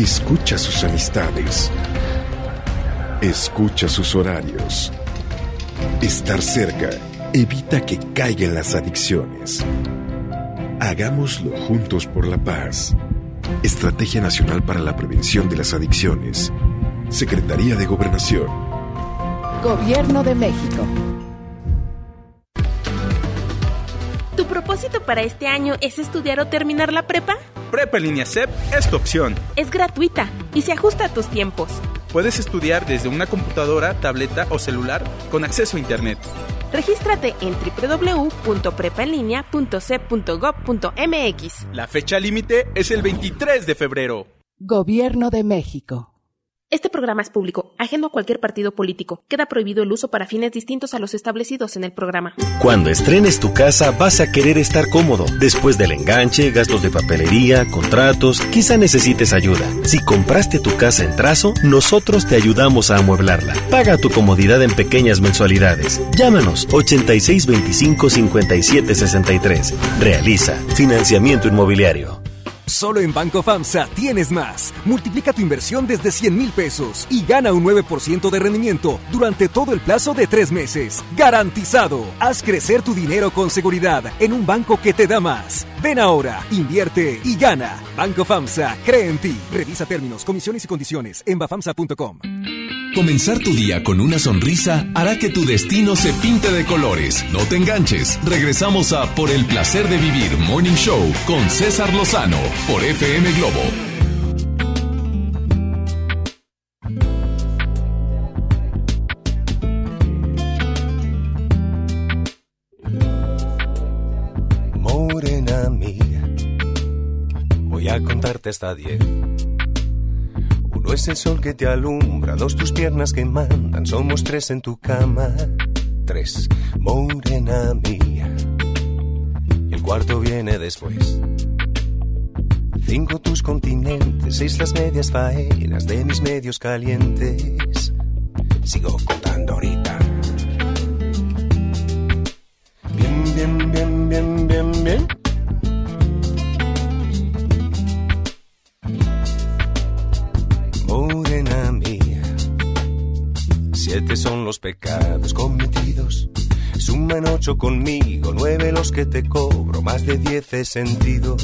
Escucha sus amistades. Escucha sus horarios. Estar cerca evita que caigan las adicciones. Hagámoslo juntos por la paz. Estrategia Nacional para la Prevención de las Adicciones. Secretaría de Gobernación. Gobierno de México. ¿Tu propósito para este año es estudiar o terminar la prepa? Prepa en línea CEP es tu opción. Es gratuita y se ajusta a tus tiempos. Puedes estudiar desde una computadora, tableta o celular con acceso a Internet. Regístrate en www.prepaenlinea.cep.gov.mx. La fecha límite es el 23 de febrero. Gobierno de México. Este programa es público, ajeno a cualquier partido político. Queda prohibido el uso para fines distintos a los establecidos en el programa. Cuando estrenes tu casa vas a querer estar cómodo. Después del enganche, gastos de papelería, contratos, quizá necesites ayuda. Si compraste tu casa en trazo, nosotros te ayudamos a amueblarla. Paga tu comodidad en pequeñas mensualidades. Llámanos 8625-5763. Realiza financiamiento inmobiliario. Solo en Banco FAMSA tienes más. Multiplica tu inversión desde 100 mil pesos y gana un 9% de rendimiento durante todo el plazo de tres meses. ¡Garantizado! Haz crecer tu dinero con seguridad en un banco que te da más. Ven ahora, invierte y gana. Banco FAMSA cree en ti. Revisa términos, comisiones y condiciones en bafamsa.com. Comenzar tu día con una sonrisa hará que tu destino se pinte de colores. No te enganches. Regresamos a Por el placer de vivir Morning Show con César Lozano por FM Globo. Morena mía, voy a contarte hasta diez. Uno es el sol que te alumbra, dos tus piernas que mandan, somos tres en tu cama. Tres, morena mía. Y el cuarto viene después. Cinco tus continentes, seis las medias faenas de mis medios calientes. Sigo contando ahorita. Bien, bien, bien, bien, bien, bien. Morena mía, siete son los pecados cometidos. Suman ocho conmigo, nueve los que te cobro, más de diez he sentido.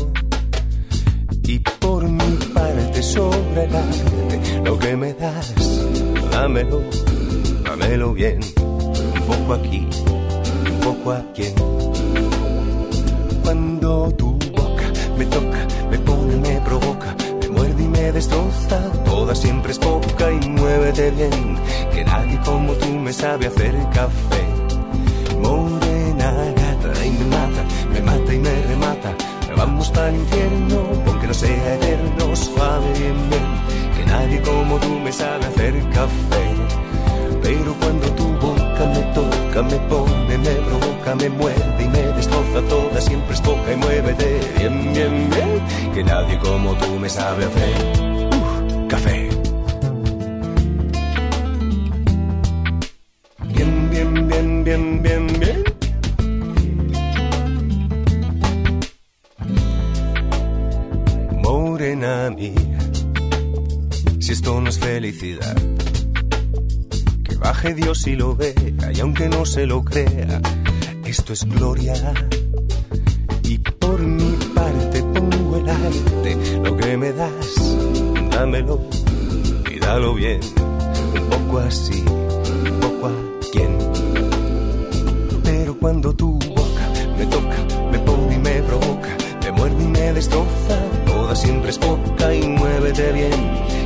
Y por mi parte sobra el arte, lo que me das, dámelo, dámelo bien, un poco aquí, un poco aquí. Cuando tu boca me toca, me pone, me provoca, me muerde y me destroza, toda siempre es poca y muévete bien, que nadie como tú me sabe hacer café. Morena gata y me mata, me mata y me remata. Vamos para el infierno, aunque no sea eterno, suave bien, bien, que nadie como tú me sabe hacer café. Pero cuando tu boca me toca, me pone, me provoca, me muerde y me destroza toda, siempre es poca y muévete bien, bien, bien, que nadie como tú me sabe hacer uh, café. Que baje Dios y lo vea, y aunque no se lo crea, esto es gloria. Y por mi parte pongo el arte, lo que me das, dámelo y dalo bien, un poco así, un poco a quien. Pero cuando tu boca me toca, me pone y me provoca, me muerde y me destroza, toda siempre es poca y muévete bien,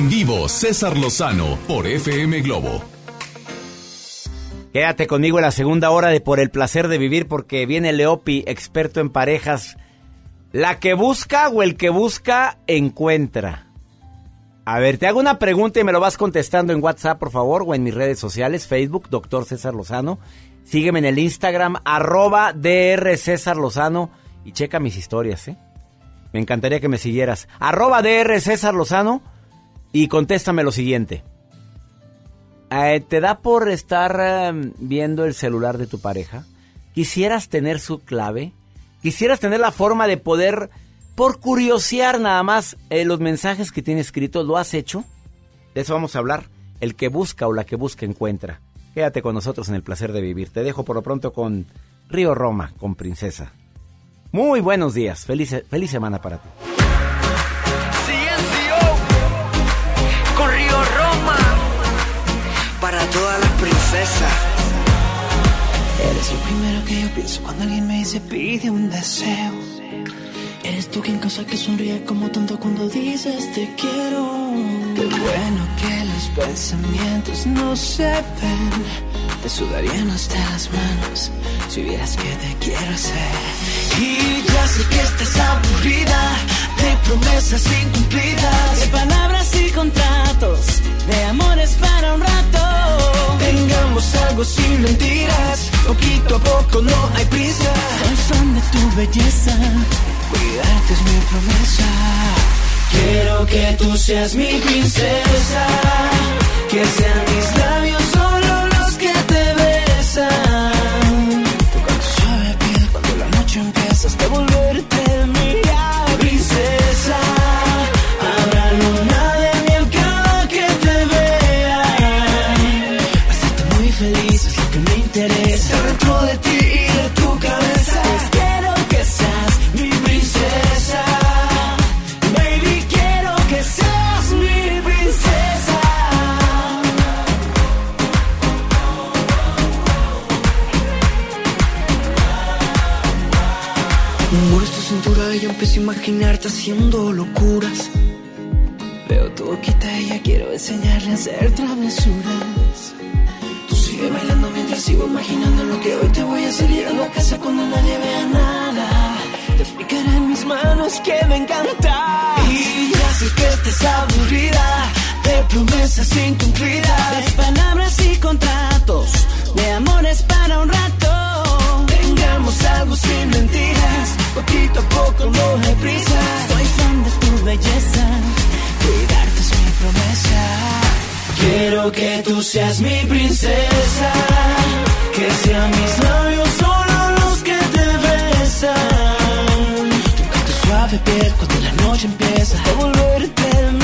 En vivo, César Lozano por FM Globo. Quédate conmigo en la segunda hora de Por el placer de vivir porque viene Leopi, experto en parejas. La que busca o el que busca encuentra. A ver, te hago una pregunta y me lo vas contestando en WhatsApp, por favor, o en mis redes sociales, Facebook, doctor César Lozano. Sígueme en el Instagram, arroba DR César Lozano y checa mis historias, ¿eh? Me encantaría que me siguieras. Arroba DR César Lozano y contéstame lo siguiente. Eh, ¿Te da por estar eh, viendo el celular de tu pareja? ¿Quisieras tener su clave? ¿Quisieras tener la forma de poder, por curiosear nada más, eh, los mensajes que tiene escritos? ¿Lo has hecho? De eso vamos a hablar. El que busca o la que busca encuentra. Quédate con nosotros en el placer de vivir. Te dejo por lo pronto con Río Roma, con Princesa. Muy buenos días. Feliz, feliz semana para ti. Eres lo primero que yo pienso cuando alguien me dice pide un deseo. Eres tú quien causa que sonríe como tanto cuando dices te quiero. Qué bueno que los pensamientos no se ven. Te sudarían hasta las manos si vieras que te quiero hacer. Y ya sé que estás aburrida de promesas incumplidas, de palabras y contratos, de amores para un rato. Tengamos algo sin mentiras, poquito a poco no hay prisa. Soy fan de tu belleza, cuidarte es mi promesa. Quiero que tú seas mi princesa, que sean mis labios solo los que te besan. Tocar tu suave piel cuando la noche empieza hasta volverte imaginarte haciendo locuras. Veo tu boquita y ya quiero enseñarle a hacer travesuras. Tú sigue bailando mientras sigo imaginando lo que hoy te voy a hacer llegando a casa cuando nadie vea nada. Te explicaré en mis manos que me encanta. Y ya sé que estés aburrida de promesas incumplidas, de palabras y contratos, de amores para un rato. Tengamos algo sin mentiras, poquito a poco no hay prisa. Soy fan de tu belleza, cuidarte es mi promesa. Quiero que tú seas mi princesa, que sean mis labios solo los que te besan. Tu suave piel cuando la noche empieza a volverte.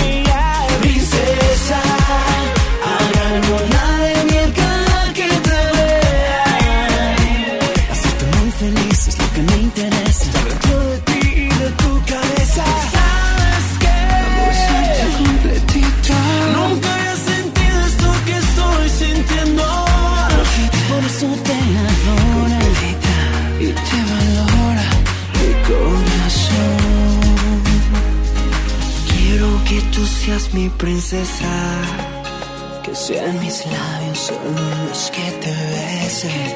Mi princesa. Que sean mis labios solo los que te besen.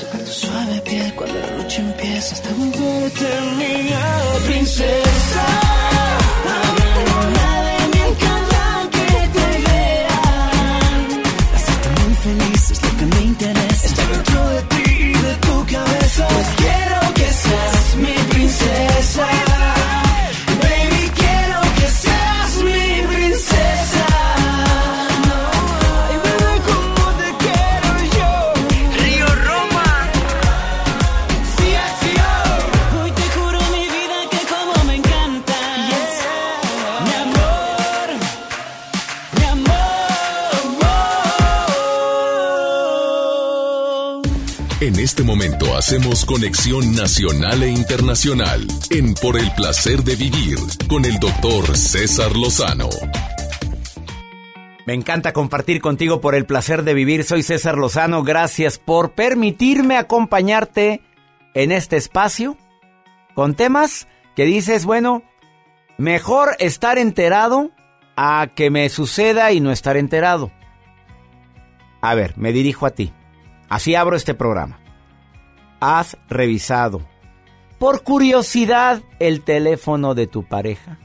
Tocar tu suave piel cuando la noche empieza hasta volverte mía. Princesa, hacemos conexión nacional e internacional en Por el placer de vivir con el doctor César Lozano. Me encanta compartir contigo por el placer de vivir. Soy César Lozano. Gracias por permitirme acompañarte en este espacio con temas que dices, bueno, mejor estar enterado a que me suceda y no estar enterado. A ver, me dirijo a ti. Así abro este programa. ¿Has revisado, por curiosidad, el teléfono de tu pareja?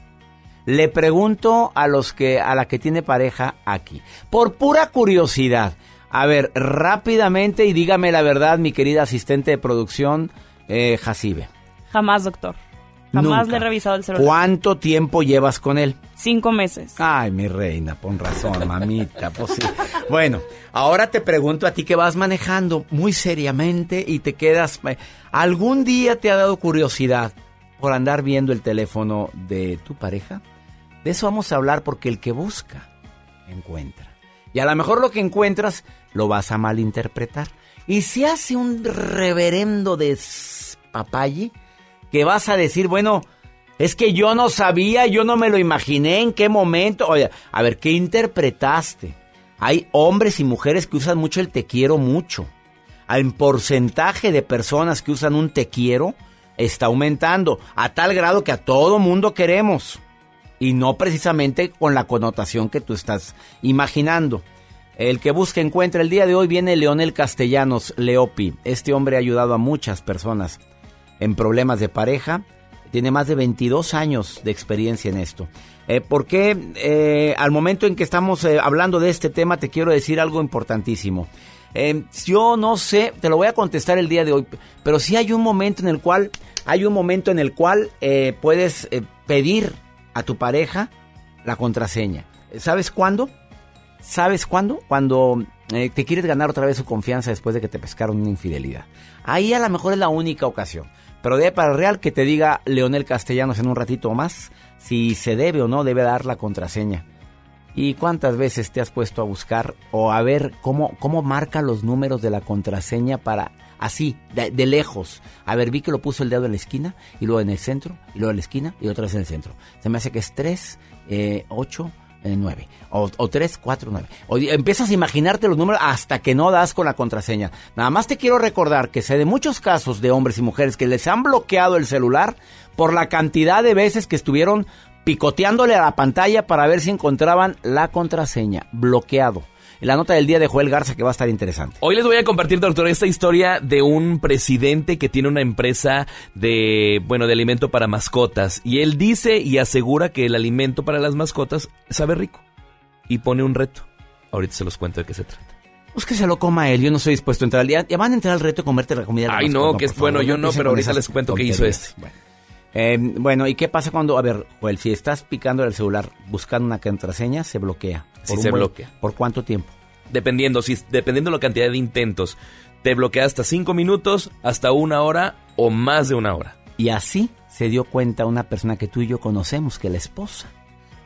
Le pregunto a los que a la que tiene pareja aquí, por pura curiosidad. A ver, rápidamente y dígame la verdad, mi querida asistente de producción, eh, Jacibe. Jamás, doctor. Jamás Nunca. le he revisado el celular. ¿Cuánto tiempo llevas con él? Cinco meses. Ay, mi reina, pon razón, mamita, pues sí. Bueno, ahora te pregunto a ti que vas manejando muy seriamente y te quedas... eh, ¿Algún día te ha dado curiosidad por andar viendo el teléfono de tu pareja? De eso vamos a hablar porque el que busca, encuentra. Y a lo mejor lo que encuentras lo vas a malinterpretar. Y si hace un reverendo despapalle que vas a decir, bueno, es que yo no sabía, yo no me lo imaginé, en qué momento. Oye, a ver, ¿qué interpretaste? Hay hombres y mujeres que usan mucho el te quiero mucho. El porcentaje de personas que usan un te quiero está aumentando a tal grado que a todo mundo queremos. Y no precisamente con la connotación que tú estás imaginando. El que busca encuentra. El día de hoy viene Leonel Castellanos Leopi. Este hombre ha ayudado a muchas personas en problemas de pareja. Tiene más de 22 años de experiencia en esto. Eh, porque eh, al momento en que estamos eh, hablando de este tema te quiero decir algo importantísimo. Yo no sé, te lo voy a contestar el día de hoy, pero sí hay un momento en el cual, hay un momento en el cual puedes pedir a tu pareja la contraseña. ¿Sabes cuándo? ¿Sabes cuándo? Cuando te quieres ganar otra vez su confianza después de que te pescaron una infidelidad. Ahí a lo mejor es la única ocasión. Pero de ahí para el real que te diga Leonel Castellanos en un ratito más si se debe o no debe dar la contraseña. ¿Y cuántas veces te has puesto a buscar o a ver cómo, cómo marca los números de la contraseña para así, de, lejos? A ver, vi que lo puso el dedo en la esquina y luego en el centro y luego en la esquina y otra vez en el centro. Se me hace que es 3, eh, 8, eh, 9 o, o 3, 4, 9. O, empiezas a imaginarte los números hasta que no das con la contraseña. Nada más te quiero recordar que sé de muchos casos de hombres y mujeres que les han bloqueado el celular por la cantidad de veces que estuvieron picoteándole a la pantalla para ver si encontraban la contraseña. Bloqueado. La nota del día de Joel Garza que va a estar interesante. Hoy les voy a compartir, doctor, esta historia de un presidente que tiene una empresa de, bueno, de alimento para mascotas. Y él dice y asegura que el alimento para las mascotas sabe rico. Y pone un reto. Ahorita se los cuento de qué se trata. Pues que se lo coma él, yo no estoy dispuesto a entrar. Ya, ya van a entrar al reto de comerte la comida. de Ay, mascota, no, que es bueno, favor, yo no, pero ahorita les cuento qué hizo este. Bueno. Eh, bueno, ¿y qué pasa cuando, a ver, Joel, si estás picando el celular buscando una contraseña, se bloquea? Sí, se buen- bloquea. ¿Por cuánto tiempo? Dependiendo, si, dependiendo de la cantidad de intentos. Te bloquea hasta cinco minutos, hasta una hora o más de una hora. Y así se dio cuenta una persona que tú y yo conocemos, que la esposa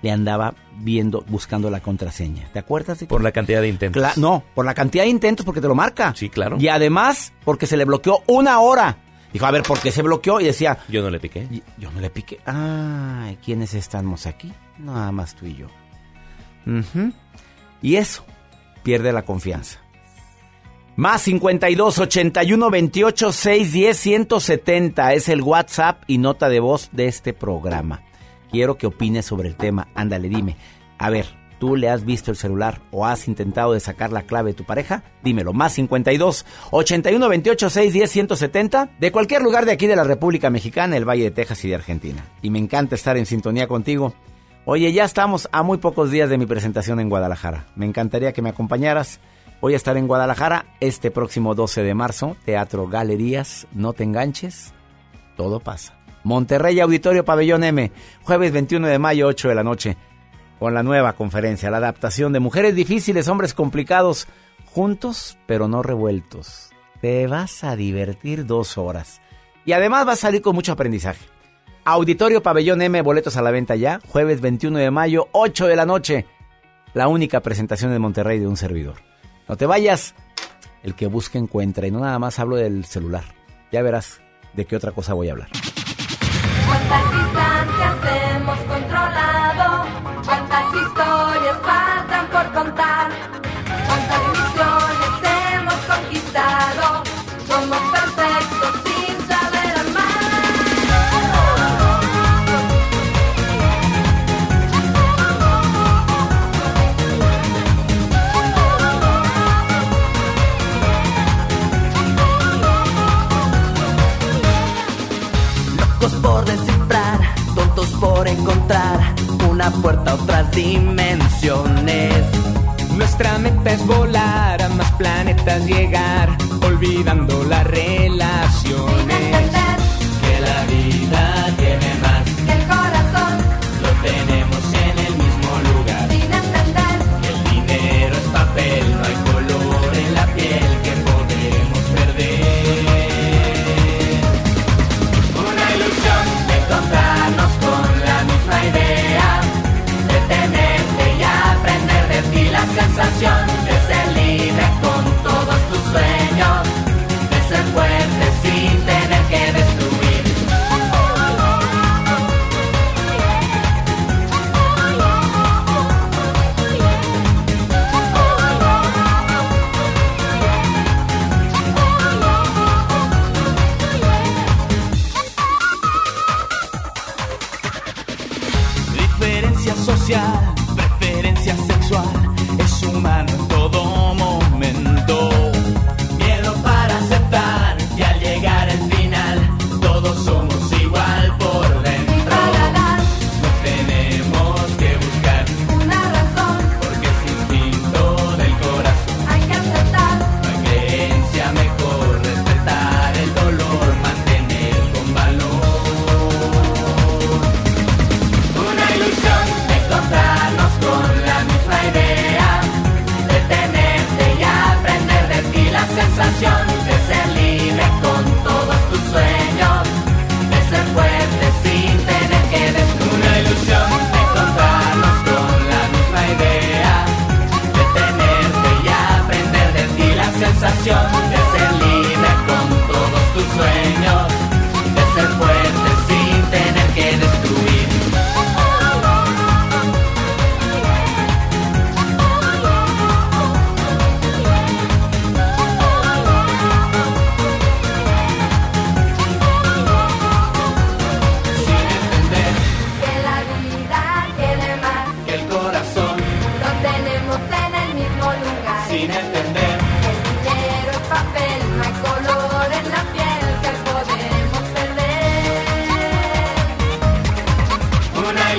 le andaba viendo, buscando la contraseña. ¿Te acuerdas de Por la cantidad de intentos. Cla- no, por la cantidad de intentos porque te lo marca. Sí, claro. Y además porque se le bloqueó una hora. Dijo, a ver, ¿por qué se bloqueó? Y decía, Yo no le piqué. "Y- yo no le piqué. Ay, ¿quiénes estamos aquí? Nada más tú y yo. Ujú. Y eso, pierde la confianza. Más 52 81 28 610 170 es el WhatsApp y nota de voz de este programa. Quiero que opines sobre el tema. Ándale, dime. A ver, ¿tú le has visto el celular o has intentado de sacar la clave de tu pareja? Dímelo. Más 52 81 28 610 170 de cualquier lugar de aquí de la República Mexicana, el Valle de Texas y de Argentina. Y me encanta estar en sintonía contigo. Oye, ya estamos a muy pocos días de mi presentación en Guadalajara. Me encantaría que me acompañaras. Voy a estar en Guadalajara este próximo 12 de marzo, Teatro Galerías, no te enganches, todo pasa. Monterrey Auditorio Pabellón M, jueves 21 de mayo, 8 de la noche, con la nueva conferencia, la adaptación de Mujeres Difíciles, Hombres Complicados, juntos pero no revueltos. Te vas a divertir dos horas. Y además vas a salir con mucho aprendizaje. Auditorio Pabellón M, boletos a la venta ya, jueves 21 de mayo, 8 de la noche. La única presentación en Monterrey de un servidor. No te vayas, el que busca encuentra. Y no nada más hablo del celular. Ya verás de qué otra cosa voy a hablar. contar cuántas misiones hemos conquistado. Somos perfectos sin saber amar. Locos por descifrar, tontos por encontrar una puerta a otras dimensiones. Nuestra meta es volar a más planetas llegar, olvidando las relaciones. distancia.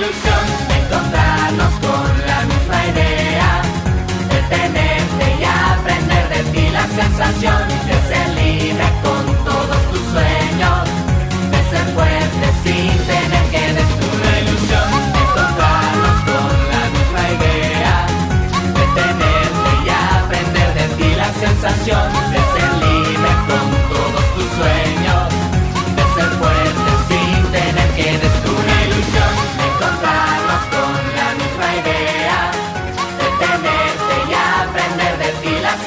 De encontrarnos con la misma idea, de tenerte y aprender de ti la sensación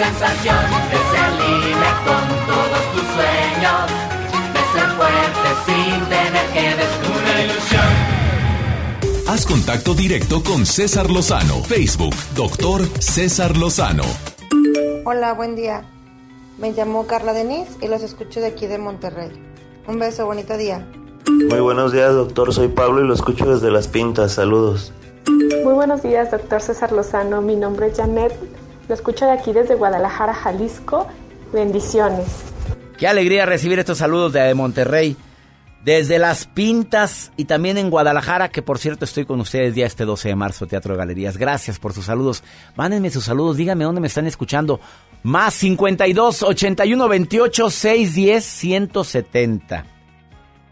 sensación de ser libre con todos tus sueños, de ser fuerte sin tener que destruir. Una ilusión. Haz contacto directo con César Lozano. Facebook, doctor César Lozano. Hola, buen día. Me llamo Carla Denise y los escucho de aquí de Monterrey. Un beso, bonito día. Muy buenos días, doctor. Soy Pablo y lo escucho desde Las Pintas. Saludos. Muy buenos días, doctor César Lozano. Mi nombre es Janet. Lo escucho de aquí desde Guadalajara, Jalisco. Bendiciones. Qué alegría recibir estos saludos de Monterrey. Desde Las Pintas y también en Guadalajara, que por cierto estoy con ustedes ya este 12 de marzo, Teatro de Galerías. Gracias por sus saludos. Mándenme sus saludos, díganme dónde me están escuchando. Más 52 81 28 610 170.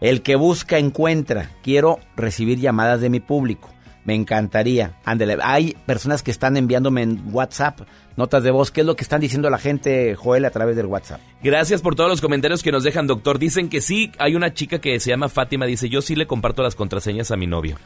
El que busca encuentra. Quiero recibir llamadas de mi público. Me encantaría. Hay personas que están enviándome en WhatsApp notas de voz. ¿Qué es lo que están diciendo la gente, Joel, a través del WhatsApp? Gracias por todos los comentarios que nos dejan, doctor. Dicen que sí, hay una chica que se llama Fátima, dice, yo sí le comparto las contraseñas a mi novio.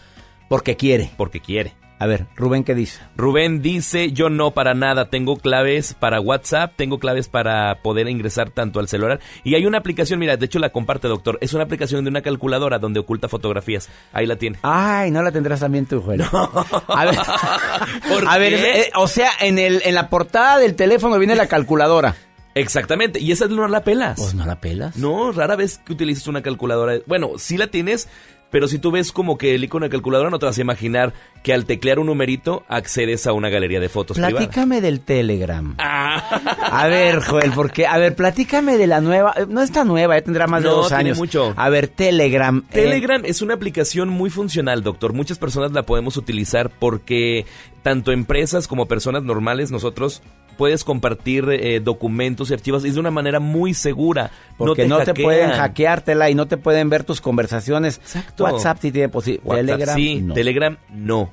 Porque quiere. Porque quiere. A ver, Rubén, ¿qué dice? Rubén dice, yo no para nada, tengo claves para WhatsApp, tengo claves para poder ingresar tanto al celular. Y hay una aplicación, mira, de hecho la comparte, doctor, es una aplicación de una calculadora donde oculta fotografías. Ahí la tiene. Ay, no la tendrás también tú, Joel. A ver, a ver eh, o sea, en, el, en la portada del teléfono viene la calculadora. Exactamente, y esa no la pelas. Pues no la pelas. No, rara vez que utilices una calculadora. Bueno, sí la tienes, pero si tú ves como que el icono de calculadora, no te vas a imaginar que al teclear un numerito accedes a una galería de fotos. Platícame del Telegram. Ah. A ver, Joel, porque, a ver, platícame de la nueva, eh, no está nueva, ya tendrá más de No, dos tiene años. mucho. A ver, Telegram. eh, Telegram es una aplicación muy funcional, doctor. Muchas personas la podemos utilizar porque tanto empresas como personas normales, nosotros puedes compartir eh, documentos y archivos y es de una manera muy segura. porque no te, hackean. pueden hackeártela y no te pueden ver tus conversaciones. WhatsApp sí tiene posibilidad. WhatsApp Telegram sí, no. Telegram no.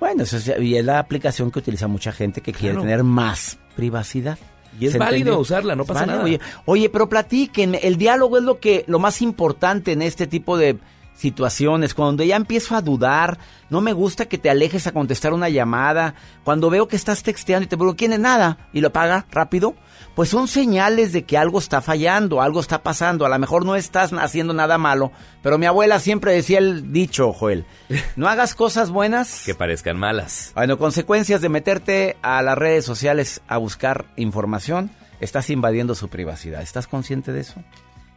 Bueno, eso es, y es la aplicación que utiliza mucha gente que quiere Claro. tener más privacidad. Y es ¿Se válido entendió? usarla, no pasa válido. nada. Oye, oye, pero platíquenme, el diálogo es lo que lo más importante en este tipo de situaciones, cuando ya empiezo a dudar, no me gusta que te alejes a contestar una llamada, cuando veo que estás texteando y te ¿quién es nada? Y lo paga rápido, pues son señales de que algo está fallando, algo está pasando, a lo mejor no estás haciendo nada malo, pero mi abuela siempre decía el dicho, Joel, no hagas cosas buenas Que parezcan malas. bueno, consecuencias de meterte a las redes sociales a buscar información, estás invadiendo su privacidad. ¿Estás consciente de eso?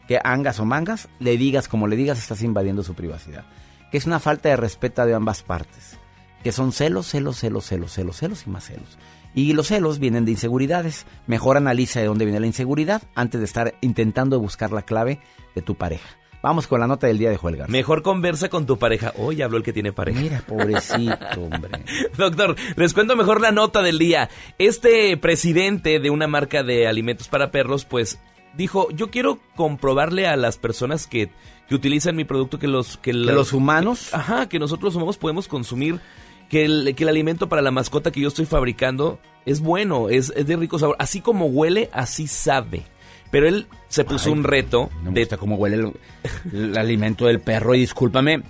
Que angas o mangas, le digas como le digas, estás invadiendo su privacidad. Que es una falta de respeto de ambas partes. Que son celos, celos, celos, celos, celos, celos y más celos. Y los celos vienen de inseguridades. Mejor analiza de dónde viene la inseguridad antes de estar intentando buscar la clave de tu pareja. Vamos con la nota del día de Joel Garza. Mejor conversa con tu pareja. Hoy habló el que tiene pareja. Mira, pobrecito, hombre. Doctor, les cuento mejor la nota del día. Este presidente de una marca de alimentos para perros, pues dijo, yo quiero comprobarle a las personas que, que utilizan mi producto que los... Que, la- los humanos? Ajá, que nosotros humanos podemos consumir, que el, que el alimento para la mascota que yo estoy fabricando es bueno, es, es de rico sabor. Así como huele, así sabe. Pero él se puso Ay, un reto No me gusta cómo huele el, el alimento del perro y discúlpame.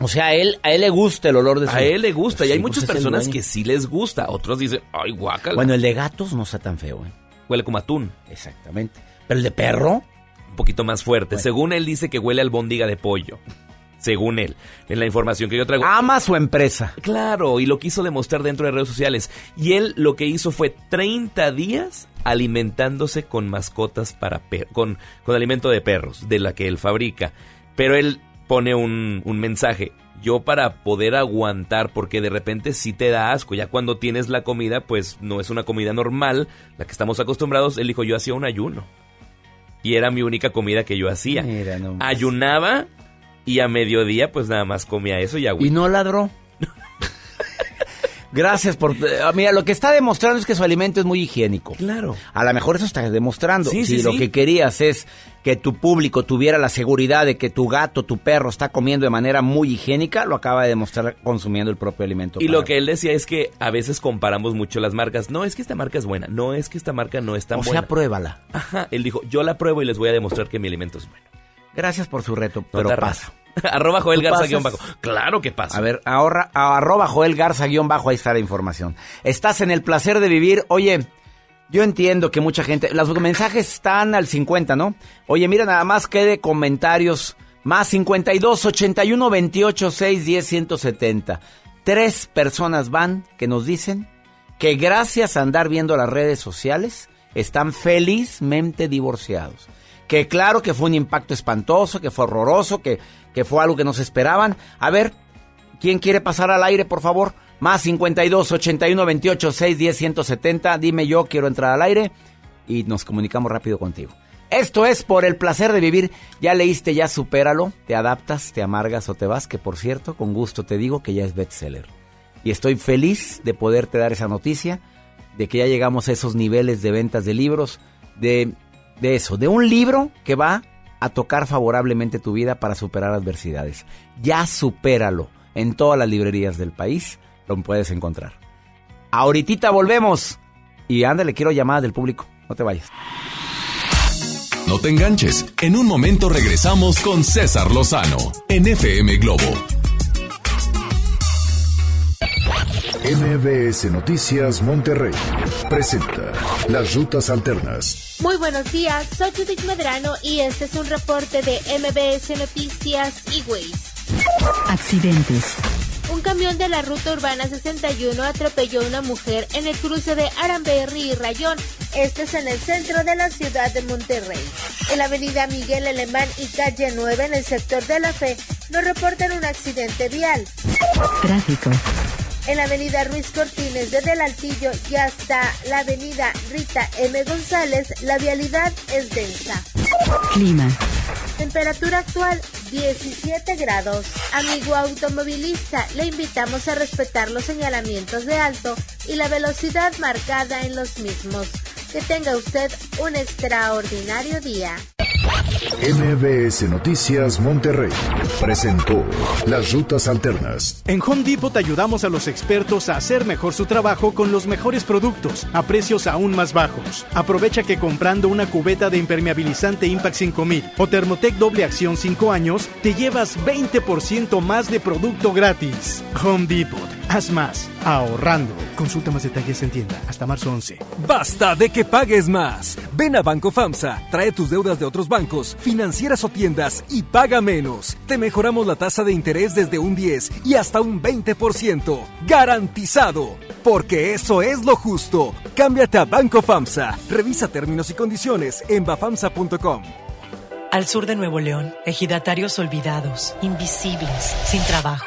O sea, a él, a él le gusta el olor de su... A él le gusta y hay Sí, muchas pues personas que sí les gusta. Otros dicen, ay, guácala. Bueno, el de gatos no está tan feo, ¿eh? Huele como atún. Exactamente. Pero el de perro... Un poquito más fuerte. Bueno. Según él dice que huele a albóndiga de pollo. Según él. En la información que yo traigo. ¿Ama su empresa? Claro, y lo quiso demostrar dentro de redes sociales. Y él lo que hizo fue 30 días alimentándose con mascotas para perros, con, con alimento de perros, de la que él fabrica. Pero él pone un, un mensaje. Yo para poder aguantar, porque de repente sí te da asco, ya cuando tienes la comida, pues no es una comida normal, la que estamos acostumbrados, él dijo, yo hacía un ayuno. Y era mi única comida que yo hacía. Mira. Ayunaba y a mediodía pues nada más comía eso y agua. Y no ladró. Gracias por... eh, Mira, lo que está demostrando es que su alimento es muy higiénico. Claro. A lo mejor eso está demostrando. Sí, si sí, lo sí. que querías es que tu público tuviera la seguridad de que tu gato, tu perro está comiendo de manera muy higiénica, lo acaba de demostrar consumiendo el propio alimento. Y para- lo que él decía es que a veces comparamos mucho las marcas. No, es que esta marca es buena. No, es que esta marca no es tan O buena. sea, pruébala. Ajá. Él dijo, yo la pruebo y les voy a demostrar que mi alimento es bueno. Gracias por su reto, No pero pasa. arrasa. Arroba Joel ¿Tú Garza guion bajo. Claro que pasa. A ver, ahora, a- arroba Joel Garza guion bajo, ahí está la información. Estás en el placer de vivir. Oye, yo entiendo que mucha gente, los mensajes están al 50, ¿no? Oye, mira, nada más quede comentarios. Más 52 81 28 6 10 170. Tres personas van que nos dicen que gracias a andar viendo las redes sociales están felizmente divorciados. Que claro que fue un impacto espantoso, que fue horroroso, que, que fue algo que no se esperaban. A ver, ¿quién quiere pasar al aire, por favor? Más 52 81 28 6 10 170. Dime yo, quiero entrar al aire y nos comunicamos rápido contigo. Esto es por el placer de vivir. Ya leíste, ya supéralo. Te adaptas, te amargas o te vas. Que por cierto, con gusto te digo que ya es bestseller. Y estoy feliz de poderte dar esa noticia, de que ya llegamos a esos niveles de ventas de libros, de, de eso, de un libro que va a tocar favorablemente tu vida para superar adversidades. Ya supéralo. En todas las librerías del país lo puedes encontrar. Ahorita volvemos. Y ándale, quiero llamadas del público. No te vayas. No te enganches. En un momento regresamos con César Lozano en FM Globo. MBS Noticias Monterrey presenta Las Rutas Alternas. Muy buenos días, soy Judith Medrano y este es un reporte de MBS Noticias y Ways. Accidentes. Un camión de la ruta urbana 61 atropelló a una mujer en el cruce de Aramberry y Rayón. Este es en el centro de la ciudad de Monterrey. En la avenida Miguel Alemán y calle 9 en el sector de la Fe, nos reportan un accidente vial. Tráfico. En la avenida Ruiz Cortines desde el Altillo y hasta la avenida Rita M. González, la vialidad es densa. Clima. Temperatura actual 17 grados. Amigo automovilista, le invitamos a respetar los señalamientos de alto y la velocidad marcada en los mismos. Que tenga usted un extraordinario día. MBS Noticias Monterrey presentó Las Rutas Alternas. En Home Depot te ayudamos a los expertos a hacer mejor su trabajo con los mejores productos a precios aún más bajos. Aprovecha que comprando una cubeta de impermeabilizante Impact 5000 o Thermotec doble acción 5 años, te llevas 20% más de producto gratis. Home Depot, haz más, ahorrando. Consulta más detalles en tienda hasta marzo 11. Basta de que pagues más. Ven a Banco FAMSA, trae tus deudas de otros bancos, financieras o tiendas y paga menos. Te mejoramos la tasa de interés desde un 10 y hasta un 20%. Garantizado. Porque eso es lo justo. Cámbiate a Banco FAMSA. Revisa términos y condiciones en bafamsa.com. Al sur de Nuevo León, ejidatarios olvidados, invisibles, sin trabajo.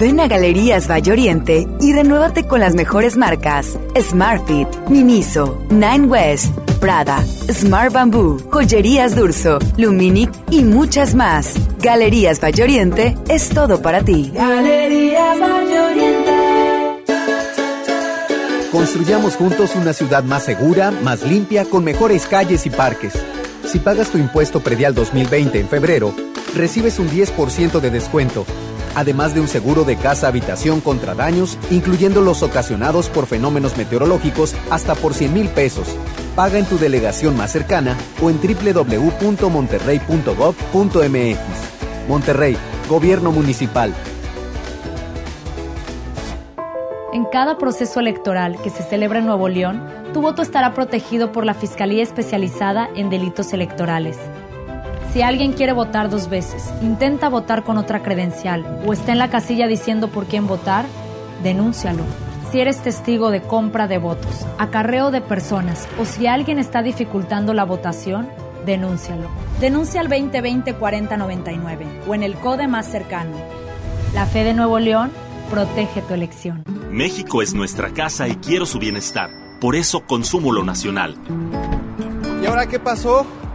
Ven a Galerías Valle Oriente y renuévate con las mejores marcas Smartfit, Miniso, Nine West, Prada, Smart Bamboo, Joyerías Durso, Luminic y muchas más. Galerías Valle Oriente es todo para ti. Galerías Valle Oriente. Construyamos juntos una ciudad más segura, más limpia, con mejores calles y parques. Si pagas tu impuesto predial 2020 en febrero, recibes un 10% de descuento además de un seguro de casa-habitación contra daños, incluyendo los ocasionados por fenómenos meteorológicos, hasta por 100 mil pesos. Paga en tu delegación más cercana o en www.monterrey.gov.mx. Monterrey, Gobierno Municipal. En cada proceso electoral que se celebra en Nuevo León, tu voto estará protegido por la Fiscalía Especializada en Delitos Electorales. Si alguien quiere votar dos veces, intenta votar con otra credencial o está en la casilla diciendo por quién votar, denúncialo. Si eres testigo de compra de votos, acarreo de personas o si alguien está dificultando la votación, denúncialo. Denuncia al 2020-4099 o en el CODE más cercano. La fe de Nuevo León protege tu elección. México es nuestra casa y quiero su bienestar. Por eso consumo lo nacional. ¿Y ahora qué pasó?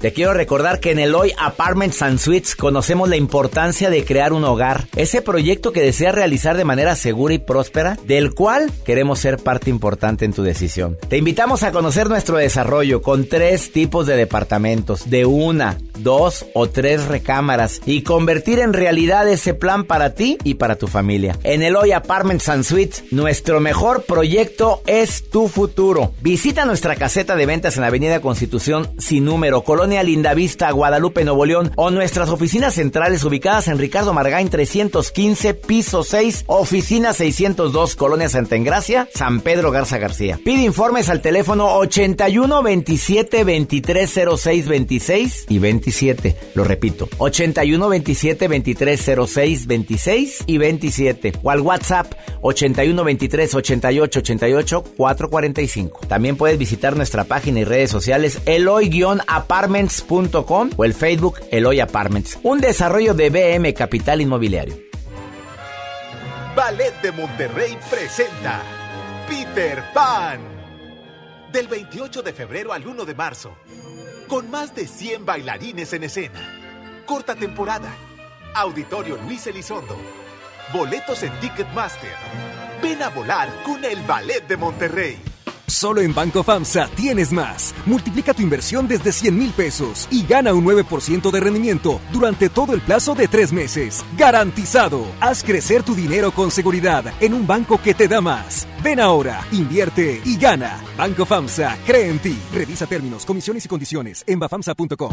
Te quiero recordar que en Eloy Apartments and Suites conocemos la importancia de crear un hogar, ese proyecto que deseas realizar de manera segura y próspera, del cual queremos ser parte importante en tu decisión. Te invitamos a conocer nuestro desarrollo con tres tipos de departamentos, de una, dos o tres recámaras y convertir en realidad ese plan para ti y para tu familia. En Eloy Apartments and Suites, nuestro mejor proyecto es tu futuro. Visita nuestra caseta de ventas en la Avenida Constitución sin número, Colonia Lindavista, Guadalupe, Nuevo León, o nuestras oficinas centrales ubicadas en Ricardo Margain 315, piso 6, oficina 602, Colonia Santa Engracia, San Pedro Garza García. Pide informes al teléfono 81 27 23 06 26 y 27. Lo repito, 81 27 23 06 26 y 27. O al WhatsApp 81 23 88 88 445. También puedes visitar nuestra página y redes sociales eloy-apartments.com o el Facebook Eloy Apartments. Un desarrollo de BM Capital Inmobiliario. Ballet de Monterrey presenta Peter Pan. Del 28 de febrero al 1 de marzo. Con más de 100 bailarines en escena. Corta temporada. Auditorio Luis Elizondo. Boletos en Ticketmaster. Ven a volar con el Ballet de Monterrey. Solo en Banco FAMSA tienes más. Multiplica tu inversión desde 100 mil pesos y gana un 9% de rendimiento durante todo el plazo de tres meses. ¡Garantizado! Haz crecer tu dinero con seguridad en un banco que te da más. Ven ahora, invierte y gana. Banco FAMSA cree en ti. Revisa términos, comisiones y condiciones en bafamsa.com.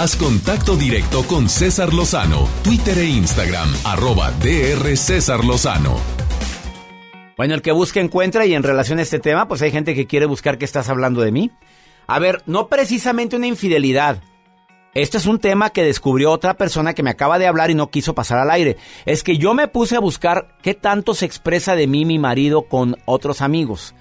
Haz contacto directo con César Lozano, Twitter e Instagram, arroba DR César Lozano. Bueno, el que busca encuentra y en relación a este tema, pues hay gente que quiere buscar que estás hablando de mí. A ver, no precisamente una infidelidad. Este es un tema que descubrió otra persona que me acaba de hablar y no quiso pasar al aire. Es que yo me puse a buscar qué tanto se expresa de mí mi marido con otros amigos.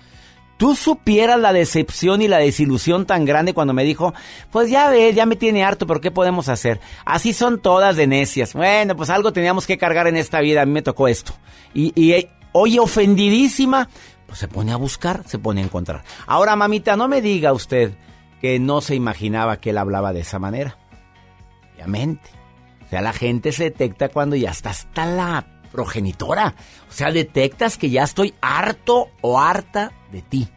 Tú supieras la decepción y la desilusión tan grande cuando me dijo, pues ya ves, ya me tiene harto, pero ¿qué podemos hacer? Así son todas de necias. Bueno, pues algo teníamos que cargar en esta vida, a mí me tocó esto. Y, y eh, oye, ofendidísima, pues se pone a buscar, se pone a encontrar. Ahora, mamita, no me diga usted que no se imaginaba que él hablaba de esa manera. Obviamente. O sea, la gente se detecta cuando ya está hasta la progenitora. O sea, detectas que ya estoy harto o harta de ti.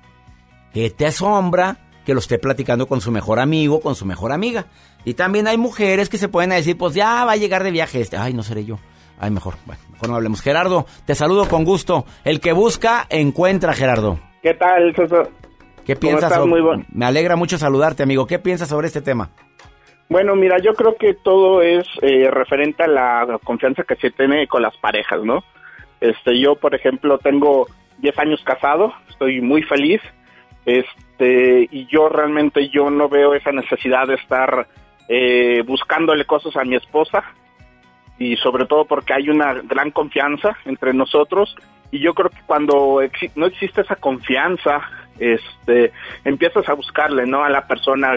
Que te asombra que lo esté platicando con su mejor amigo, con su mejor amiga. Y también hay mujeres que se pueden decir, pues ya va a llegar de viaje este. Ay, no seré yo. Ay, mejor, bueno, mejor no hablemos. Gerardo, te saludo con gusto. El que busca, encuentra, Gerardo. ¿Qué tal, César? ¿Qué piensas? Muy. Me alegra mucho saludarte, amigo. ¿Qué piensas sobre este tema? Bueno, mira, yo creo que todo es eh, referente a la confianza que se tiene con las parejas, ¿no? Este, yo, por ejemplo, tengo 10 años casado, estoy muy feliz, este, y yo realmente yo no veo esa necesidad de estar eh, buscándole cosas a mi esposa, y sobre todo porque hay una gran confianza entre nosotros, y yo creo que cuando no existe esa confianza, este, empiezas a buscarle, ¿no? A la persona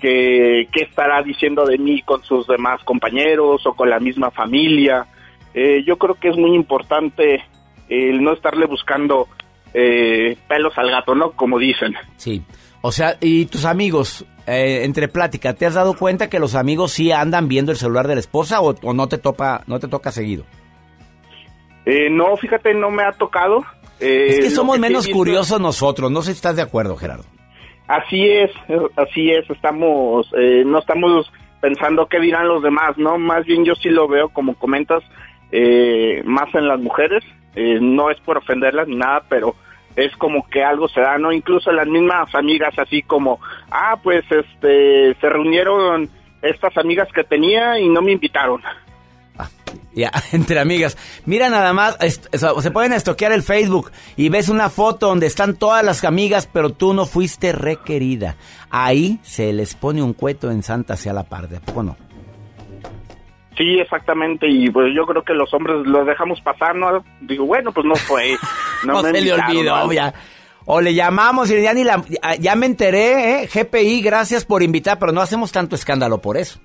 que, estará diciendo de mí con sus demás compañeros o con la misma familia. Eh, yo creo que es muy importante el no estarle buscando eh, pelos al gato, ¿no? Como dicen. Sí. O sea, y tus amigos, eh, entre plática, ¿te has dado cuenta que los amigos sí andan viendo el celular de la esposa o, no te topa, no te toca seguido? no, fíjate, no me ha tocado. es que somos menos curiosos nosotros, no sé si estás de acuerdo, Gerardo. Así es, así es, estamos, eh, no estamos pensando qué dirán los demás, ¿no? Más bien yo sí lo veo, como comentas, eh, más en las mujeres, eh, no es por ofenderlas ni nada, pero es como que algo se da, ¿no? Incluso las mismas amigas así como, ah, pues este, se reunieron estas amigas que tenía y no me invitaron. Ya, entre amigas. Mira nada más, se pueden estoquear el Facebook y ves una foto donde están todas las amigas, pero tú no fuiste requerida. Ahí se les pone un cueto en Santa hacia la par, ¿de poco no? Sí, exactamente, y pues yo creo que los hombres los dejamos pasar, ¿no? Digo, bueno, pues no fue. No, se le olvidó, ya. O le llamamos y ya ni la, ya me enteré, ¿eh? GPI, gracias por invitar, pero no hacemos tanto escándalo por eso.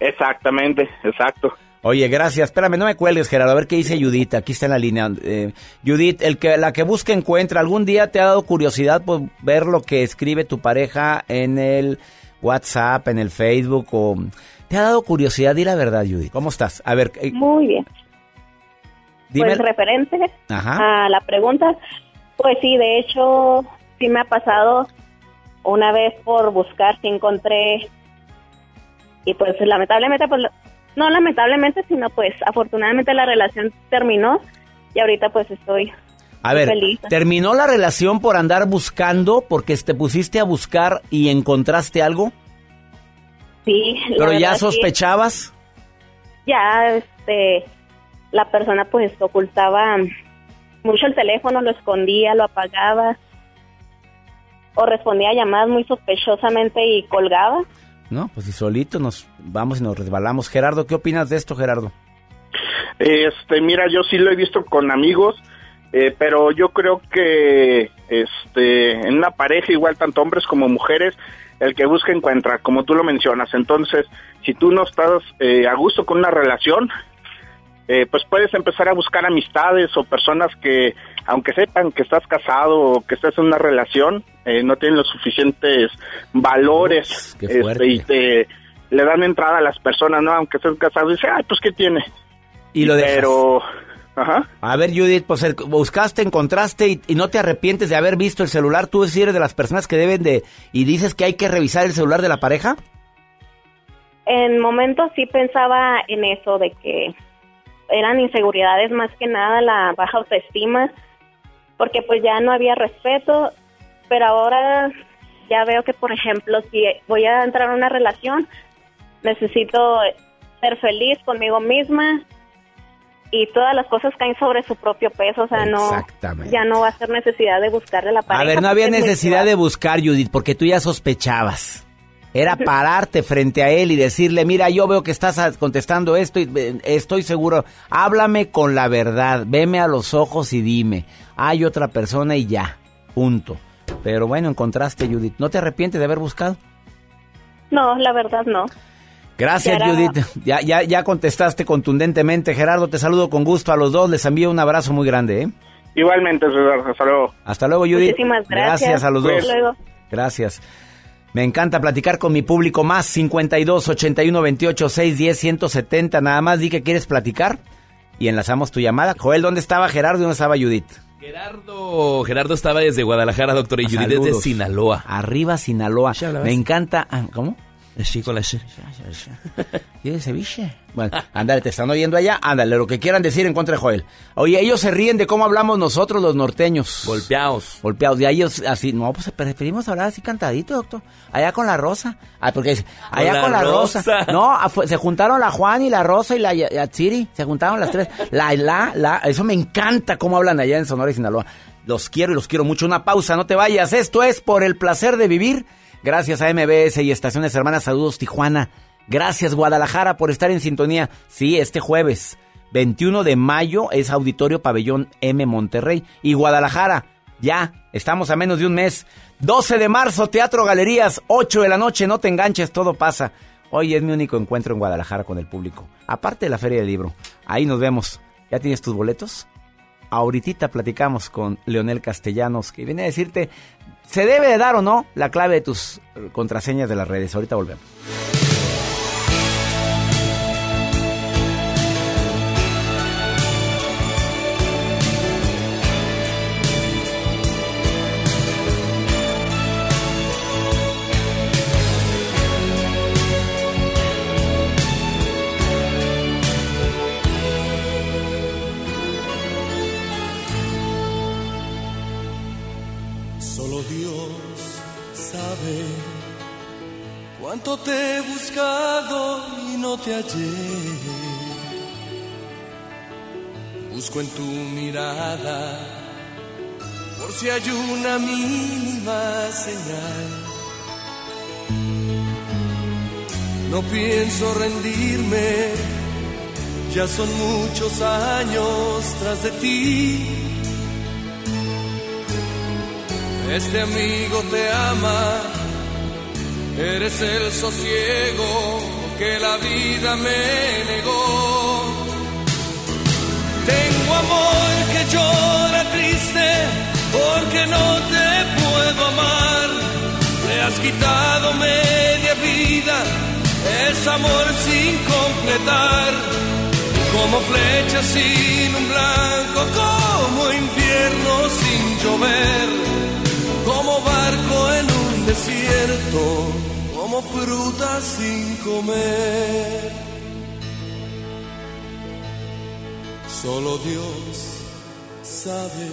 Exactamente, exacto. Oye, gracias. Espérame, no me cuelgues, Gerardo. A ver qué dice Judith. Aquí está en la línea. Eh, Judith, el que, la que busca encuentra. ¿Algún día te ha dado curiosidad por ver lo que escribe tu pareja en el WhatsApp, en el Facebook? O... ¿Te ha dado curiosidad? Di la verdad, Judith. ¿Cómo estás? A ver. Eh, Muy bien. Dime. Pues referente a la pregunta, pues sí, de hecho, sí me ha pasado una vez por buscar si encontré y pues lamentablemente pues no lamentablemente, sino pues afortunadamente la relación terminó y ahorita pues estoy a ver, ¿terminó la relación por andar buscando, porque te pusiste a buscar y encontraste algo? Sí. ¿Pero ya sospechabas? ya, este, la persona pues ocultaba mucho el teléfono, lo escondía, lo apagaba, o respondía a llamadas muy sospechosamente y colgaba. No, pues si solito nos vamos y nos resbalamos. Gerardo, ¿qué opinas de esto, Gerardo? Este, mira, yo sí lo he visto con amigos, eh, pero yo creo que este, en una pareja, igual tanto hombres como mujeres, el que busca encuentra, como tú lo mencionas. Entonces, si tú no estás eh, a gusto con una relación, eh, pues puedes empezar a buscar amistades o personas que, aunque sepan que estás casado o que estás en una relación, eh, no tienen los suficientes valores este, y te le dan entrada a las personas, ¿no? Aunque estés casado, y dice, ay, pues ¿qué tiene? Y lo dejas. Pero... Ajá. A ver, Judith, pues buscaste, encontraste y, no te arrepientes de haber visto el celular. ¿Tú eres de las personas que deben de... y dices que hay que revisar el celular de la pareja? En momentos sí pensaba en eso, de que eran inseguridades más que nada, la baja autoestima, porque pues ya no había respeto, pero ahora ya veo que, por ejemplo, si voy a entrar a una relación, necesito ser feliz conmigo misma y todas las cosas caen sobre su propio peso, o sea, no ya no va a ser necesidad de buscarle la pareja. A ver, no había necesidad de buscar, Judith, porque tú ya sospechabas. Era pararte frente a él y decirle, mira, yo veo que estás contestando esto y eh, estoy seguro, háblame con la verdad, veme a los ojos y dime, hay otra persona y ya, punto. Pero bueno, encontraste, Judith. ¿No te arrepientes de haber buscado? No, la verdad no. Gracias, Judith. Ya, ya, ya contestaste contundentemente. Gerardo, te saludo con gusto a los dos. Les envío un abrazo muy grande. ¿eh? Igualmente, Hasta luego. Hasta luego, Judith. Muchísimas gracias. Gracias a los dos. Gracias. Me encanta platicar con mi público más 52 81 28 6 10 170. Nada más di que quieres platicar y enlazamos tu llamada. Joel, ¿dónde estaba Gerardo y dónde estaba Judith? Gerardo, Gerardo estaba desde Guadalajara, doctor, y Judith desde Sinaloa. Arriba Sinaloa. Me encanta. Ah, ¿Cómo? Sí, con la ¿Y ceviche? Bueno, ándale, te están oyendo allá, ándale, lo que quieran decir en contra de Joel. Oye, ellos se ríen de cómo hablamos nosotros los norteños. Golpeados. Golpeados. Y ellos así, no, pues preferimos hablar así cantadito, doctor. Allá con la Rosa. Ah, porque allá con la, Rosa. No, se juntaron la Juan y la Rosa y la Yatsiri. Se juntaron las tres. La, la, la. Eso me encanta cómo hablan allá en Sonora y Sinaloa. Los quiero y los quiero mucho. Una pausa, no te vayas. Esto es por el placer de vivir Gracias a MBS y Estaciones Hermanas. Saludos, Tijuana. Gracias, Guadalajara, por estar en sintonía. Sí, este jueves, 21 de mayo, es Auditorio Pabellón M Monterrey. Y Guadalajara, ya, estamos a menos de un mes. 12 de marzo, Teatro Galerías, 8 de la noche, no te enganches, todo pasa. Hoy es mi único encuentro en Guadalajara con el público. Aparte de la Feria del Libro. Ahí nos vemos. ¿Ya tienes tus boletos? Ahorita platicamos con Leonel Castellanos, que viene a decirte ¿Se debe de dar o no la clave de tus contraseñas de las redes? Ahorita volvemos. Te he buscado y no te hallé. Busco en tu mirada por si hay una mínima señal. No pienso rendirme, ya son muchos años tras de ti. Este amigo te ama Eres el sosiego que la vida me negó. Tengo amor que llora triste porque no te puedo amar. Me has quitado media vida, es amor sin completar. Como flecha sin un blanco, como invierno sin llover, como barco en un desierto como fruta sin comer. Solo Dios sabe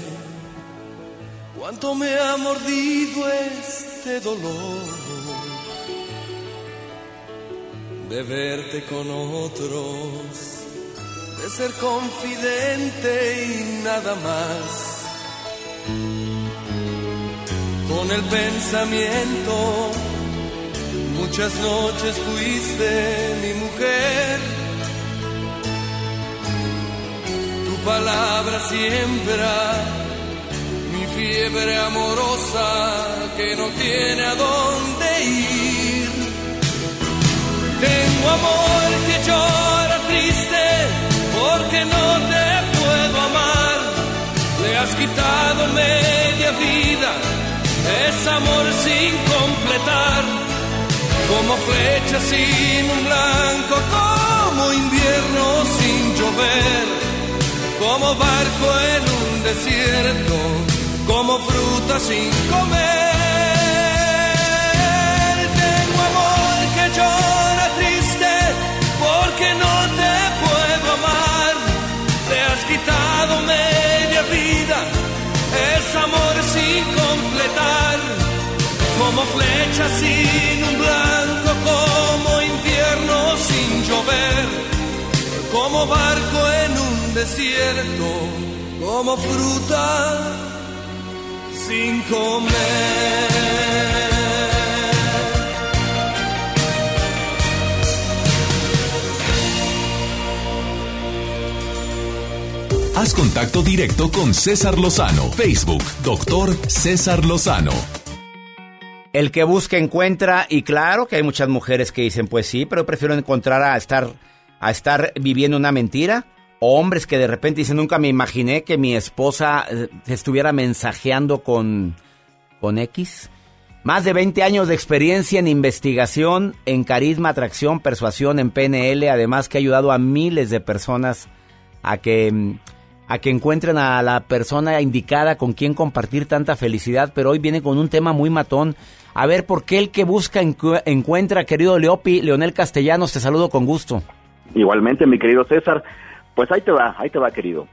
cuánto me ha mordido este dolor de verte con otros, de ser confidente y nada más. Con el pensamiento Muchas noches fuiste mi mujer. Tu palabra siembra mi fiebre amorosa que no tiene a dónde ir. Es amor sin completar como flecha sin un blanco, como invierno sin llover, como barco en un desierto, como fruta sin comer. Flecha sin un blanco, como infierno como barco en un desierto, como fruta sin comer. Haz contacto directo con César Lozano. Facebook, doctor César Lozano. El que busca encuentra y claro que hay muchas mujeres que dicen, pues sí, pero prefiero encontrar a estar a estar viviendo una mentira. O hombres que de repente dicen, nunca me imaginé que mi esposa eh, estuviera mensajeando con, con X. Más de 20 años de experiencia en investigación, en carisma, atracción, persuasión, en PNL, además que ha ayudado a miles de personas a que a que encuentren a la persona indicada con quien compartir tanta felicidad, pero hoy viene con un tema muy matón. A ver, ¿por qué el que busca encuentra, querido Leopi? Leonel Castellanos, te saludo con gusto. Igualmente, mi querido César. Pues ahí te va, ahí te va, querido.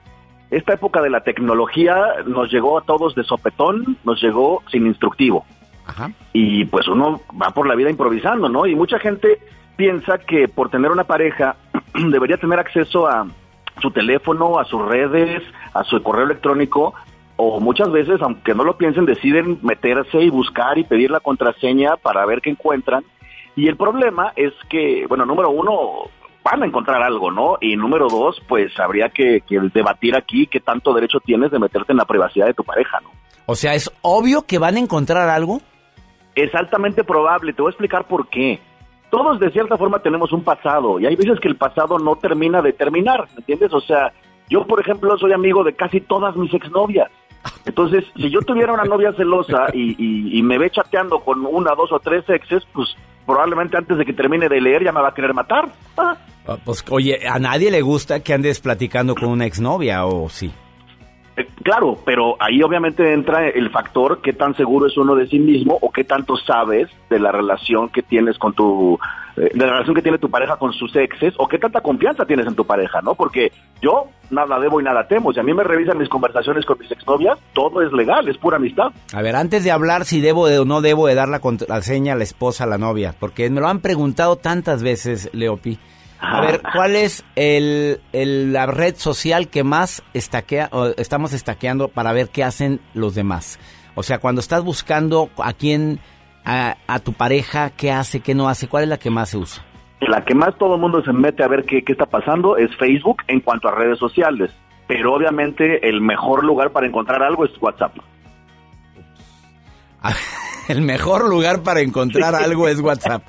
Esta época de la tecnología nos llegó a todos de sopetón, nos llegó sin instructivo. Ajá. Y pues uno va por la vida improvisando, ¿no? Y mucha gente piensa que por tener una pareja debería tener acceso a su teléfono, a sus redes, a su correo electrónico, o muchas veces, aunque no lo piensen, deciden meterse y buscar y pedir la contraseña para ver qué encuentran. Y el problema es que, bueno, número uno, van a encontrar algo, ¿no? Y número dos, pues habría que, debatir aquí qué tanto derecho tienes de meterte en la privacidad de tu pareja, ¿no? O sea, ¿es obvio que van a encontrar algo? Es altamente probable, te voy a explicar por qué todos de cierta forma tenemos un pasado y hay veces que el pasado no termina de terminar, ¿me entiendes? O sea, yo por ejemplo soy amigo de casi todas mis exnovias. Entonces, si yo tuviera una novia celosa y, me ve chateando con una, dos o tres exes, pues probablemente antes de que termine de leer ya me va a querer matar. Ah, pues oye, a nadie le gusta que andes platicando con una exnovia, ¿o sí? Eh, claro, pero ahí obviamente entra el factor qué tan seguro es uno de sí mismo o qué tanto sabes de la relación que tienes con tu eh, de la relación que tiene tu pareja con sus exes o qué tanta confianza tienes en tu pareja, ¿no? Porque yo nada debo y nada temo. Si a mí me revisan mis conversaciones con mis exnovias, todo es legal, es pura amistad. A ver, antes de hablar si debo o no debo de dar la contraseña a la esposa, a la novia, porque me lo han preguntado tantas veces, Leopi. A ver, ¿cuál es el, la red social que más estaquea, estamos estaqueando para ver qué hacen los demás? O sea, cuando estás buscando a quién, a, tu pareja, qué hace, qué no hace, ¿cuál es la que más se usa? La que más todo el mundo se mete a ver qué, qué está pasando es Facebook en cuanto a redes sociales. Pero obviamente el mejor lugar para encontrar algo es WhatsApp. el mejor lugar para encontrar algo es WhatsApp.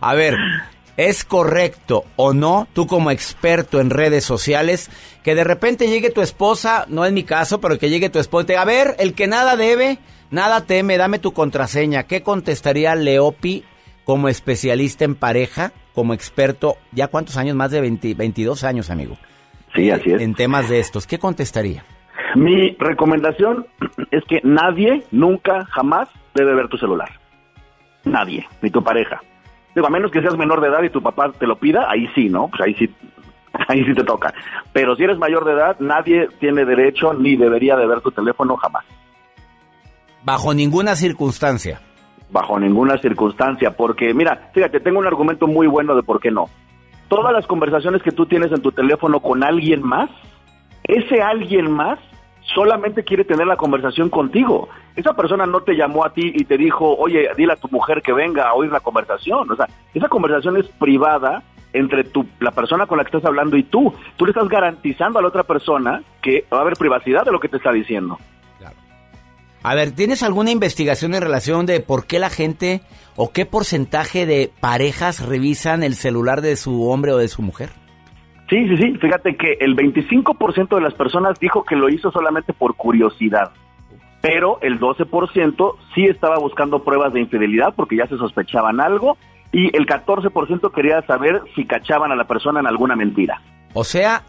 A ver, ¿Es correcto o no, tú como experto en redes sociales, que de repente llegue tu esposa, no es mi caso, pero que llegue tu esposa y te diga, a ver, el que nada debe, nada teme, dame tu contraseña? ¿Qué contestaría Leopi como especialista en pareja, como experto, ya cuántos años, más de 22 años, amigo? Sí, así es. En temas de estos, ¿qué contestaría? Mi recomendación es que nadie, nunca, jamás debe ver tu celular. Nadie, ni tu pareja. Digo, a menos que seas menor de edad y tu papá te lo pida, ahí sí, ¿no? Pues ahí sí, ahí sí te toca. Pero si eres mayor de edad, nadie tiene derecho ni debería de ver tu teléfono jamás. Bajo ninguna circunstancia. Bajo ninguna circunstancia, porque mira, fíjate, tengo un argumento muy bueno de por qué no. Todas las conversaciones que tú tienes en tu teléfono con alguien más, ese alguien más solamente quiere tener la conversación contigo. Esa persona no te llamó a ti y te dijo, oye, dile a tu mujer que venga a oír la conversación. O sea, esa conversación es privada entre tu, la persona con la que estás hablando y tú. Tú le estás garantizando a la otra persona que va a haber privacidad de lo que te está diciendo. Claro. A ver, ¿tienes alguna investigación en relación de por qué la gente o qué porcentaje de parejas revisan el celular de su hombre o de su mujer? Sí, sí, sí. Fíjate que el 25% de las personas dijo que lo hizo solamente por curiosidad. Pero el 12% sí estaba buscando pruebas de infidelidad porque ya se sospechaban algo. Y el 14% quería saber si cachaban a la persona en alguna mentira. O sea,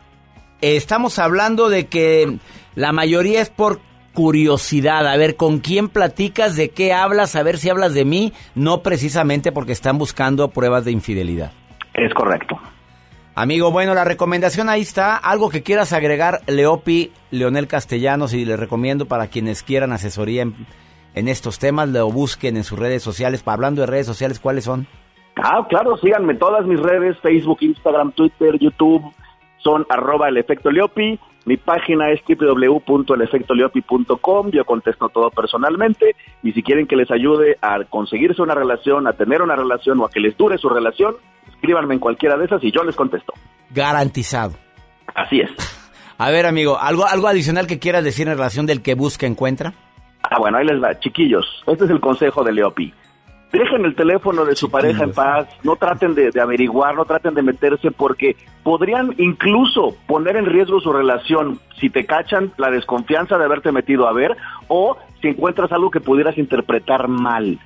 estamos hablando de que la mayoría es por curiosidad, a ver con quién platicas, de qué hablas, a ver si hablas de mí, no precisamente porque están buscando pruebas de infidelidad. Es correcto. Amigo, bueno, la recomendación ahí está. Algo que quieras agregar, Leopi, Leonel Castellanos, y le recomiendo para quienes quieran asesoría en, estos temas, lo busquen en sus redes sociales. Hablando de redes sociales, ¿cuáles son? Ah, claro, síganme todas mis redes, Facebook, Instagram, Twitter, YouTube. son arroba el efecto Leopi. Mi página es www.elefectoleopi.com. Yo contesto todo personalmente. Y si quieren que les ayude a conseguirse una relación, a tener una relación o a que les dure su relación, escríbanme en cualquiera de esas y yo les contesto. Garantizado. Así es. A ver, amigo, ¿algo, algo adicional que quieras decir en relación del que busca encuentra? Ah, bueno, ahí les va. Chiquillos, este es el consejo de Leopi. Dejen el teléfono de su pareja en paz, no traten de, averiguar, no traten de meterse porque podrían incluso poner en riesgo su relación si te cachan la desconfianza de haberte metido a ver o si encuentras algo que pudieras interpretar mal.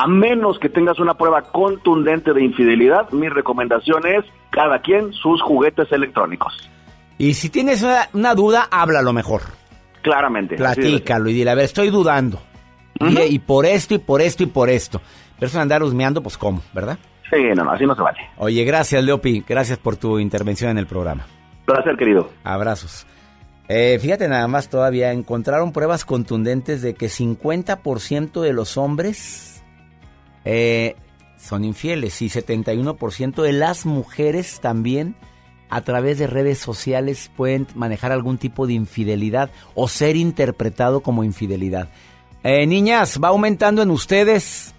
A menos que tengas una prueba contundente de infidelidad, mi recomendación es cada quien sus juguetes electrónicos. Y si tienes una, duda, háblalo mejor. Claramente. Platícalo y dile, a ver, estoy dudando. y, y, por esto, y por esto, y por esto. Pero eso andar husmeando, pues cómo, ¿verdad? Sí, no, no, así no se vale. Oye, gracias, Leopi. Gracias por tu intervención en el programa. Placer, querido. Abrazos. Eh, fíjate nada más todavía, encontraron pruebas contundentes de que 50% de los hombres eh, son infieles y 71% de las mujeres también a través de redes sociales pueden manejar algún tipo de infidelidad o ser interpretado como infidelidad. Eh, niñas, va aumentando en ustedes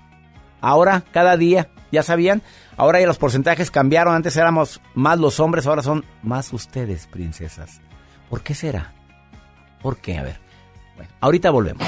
Ahora, cada día, ¿ya sabían? Ahora ya los porcentajes cambiaron. Antes éramos más los hombres, ahora son más ustedes, princesas. ¿Por qué será? ¿Por qué? A ver. Bueno, ahorita volvemos.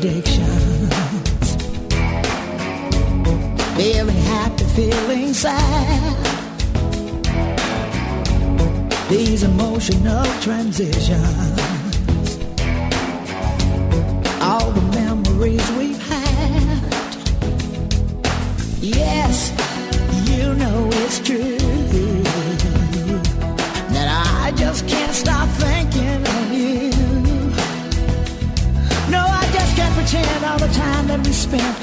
contradictions. Feeling happy, feeling sad. These emotional transitions.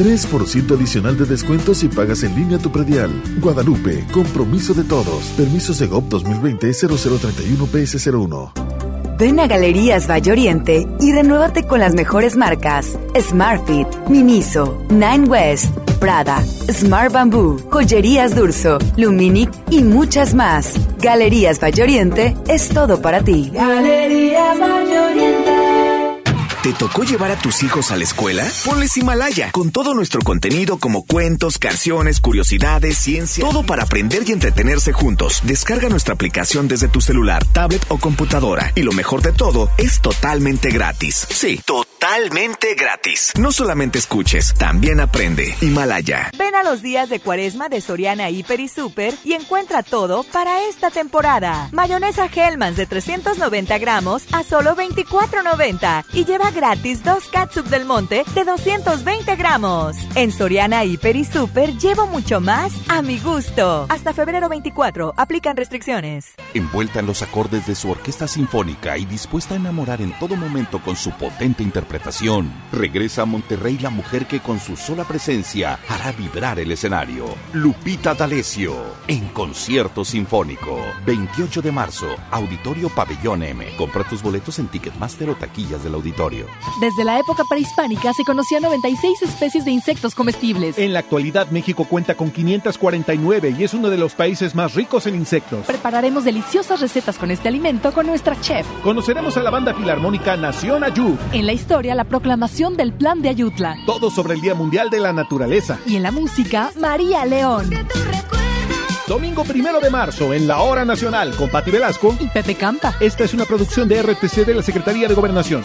3% adicional de descuento si pagas en línea tu predial. Guadalupe, compromiso de todos. Permiso Segov 2020-0031-PS01. Ven a Galerías Valle Oriente y renuévate con las mejores marcas: Smartfit, Miniso, Nine West, Prada, Smart Bamboo, Joyerías Durso, Luminic y muchas más. Galerías Valle Oriente es todo para ti. Galerías Valle Oriente. ¿Te tocó llevar a tus hijos a la escuela? Ponles Himalaya, con todo nuestro contenido como cuentos, canciones, curiosidades, ciencia, todo para aprender y entretenerse juntos. Descarga nuestra aplicación desde tu celular, tablet o computadora. Y lo mejor de todo, es totalmente gratis. Sí, totalmente gratis. No solamente escuches, también aprende. Himalaya. Ven a los días de cuaresma de Soriana Hiper y Super y encuentra todo para esta temporada. Mayonesa Hellmann's de 390 gramos a solo 24.90 y lleva gratis dos catsup del monte de 220 gramos. En Soriana Hiper y Super llevo mucho más a mi gusto. Hasta febrero 24, aplican restricciones. Envuelta en los acordes de su orquesta sinfónica y dispuesta a enamorar en todo momento con su potente interpretación, regresa a Monterrey la mujer que con su sola presencia hará vibrar el escenario. Lupita D'Alessio, en concierto sinfónico. 28 de marzo, Auditorio Pabellón M. Compra tus boletos en Ticketmaster o taquillas del auditorio. Desde la época prehispánica se conocían 96 especies de insectos comestibles. En la actualidad México cuenta con 549 y es uno de los países más ricos en insectos. Prepararemos deliciosas recetas con este alimento con nuestra chef. Conoceremos a la banda filarmónica Nación Ayud. En la historia, la proclamación del Plan de Ayutla. Todo sobre el Día Mundial de la Naturaleza. Y en la música, María León. Domingo primero de marzo, en la Hora Nacional, con Pati Velasco y Pepe Campa. Esta es una producción de RTC de la Secretaría de Gobernación.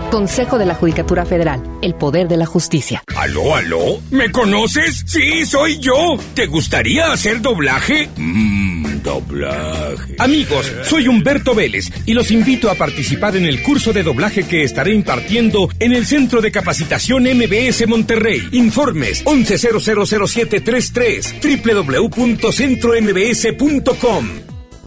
Consejo de la Judicatura Federal, el poder de la justicia. ¿Aló, aló? ¿Me conoces? Sí, soy yo. ¿Te gustaría hacer doblaje? Mmm doblaje. Amigos, soy Humberto Vélez y los invito a participar en el curso de doblaje que estaré impartiendo en el Centro de Capacitación MBS Monterrey. Informes 11000733 www.centrombs.com.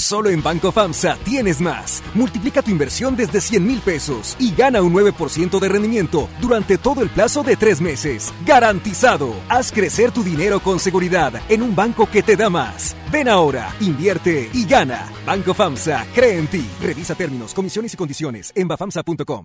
Solo en Banco FAMSA tienes más. Multiplica tu inversión desde 100 mil pesos y gana un 9% de rendimiento durante todo el plazo de tres meses. ¡Garantizado! Haz crecer tu dinero con seguridad en un banco que te da más. Ven ahora, invierte y gana. Banco FAMSA, cree en ti. Revisa términos, comisiones y condiciones en bafamsa.com.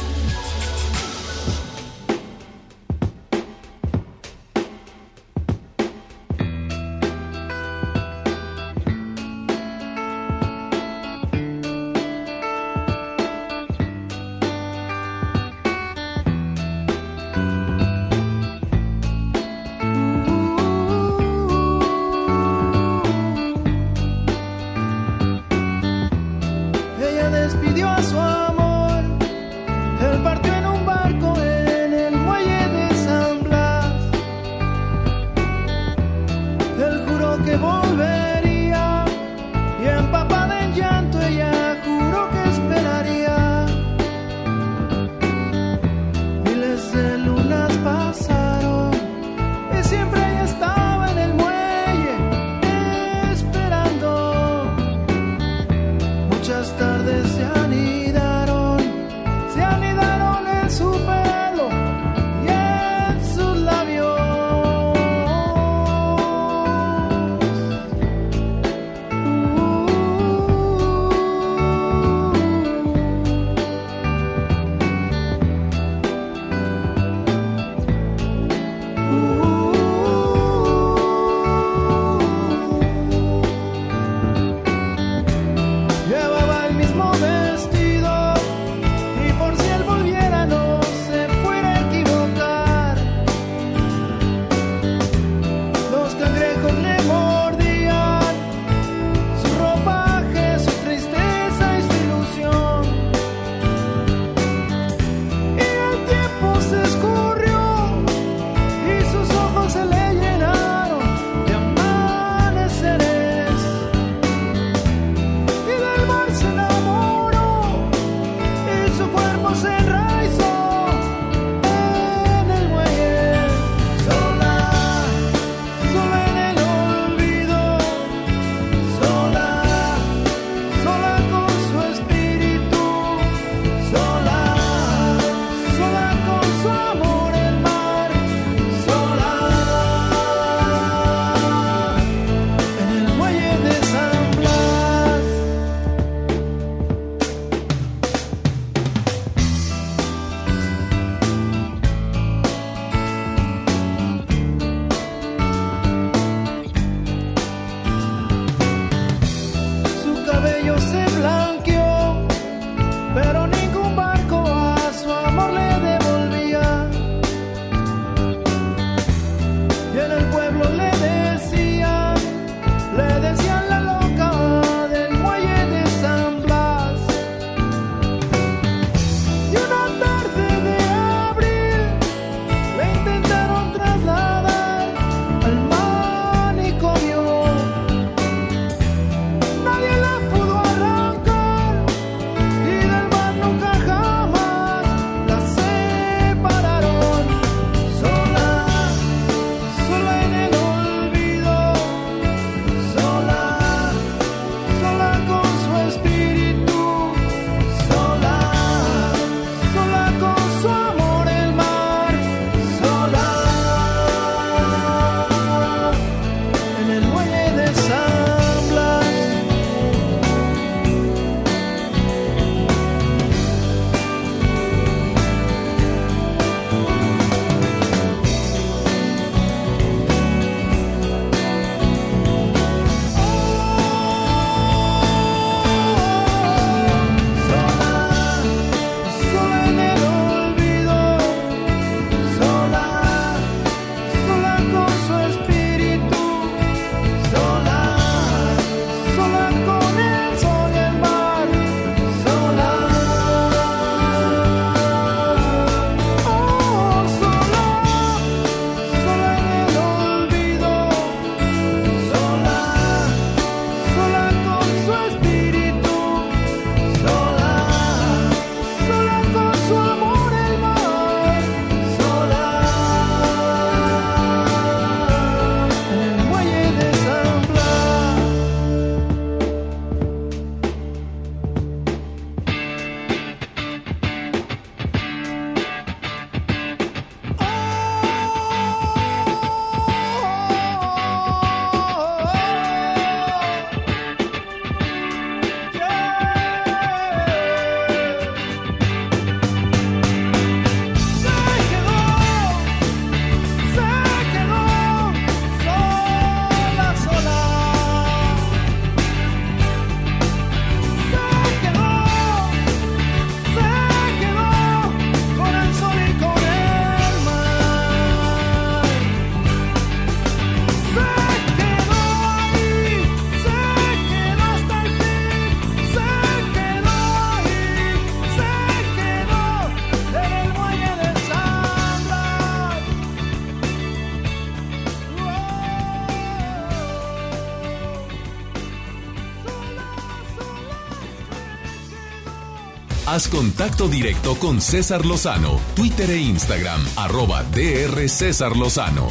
Haz contacto directo con César Lozano, Twitter e Instagram, arroba DR César Lozano.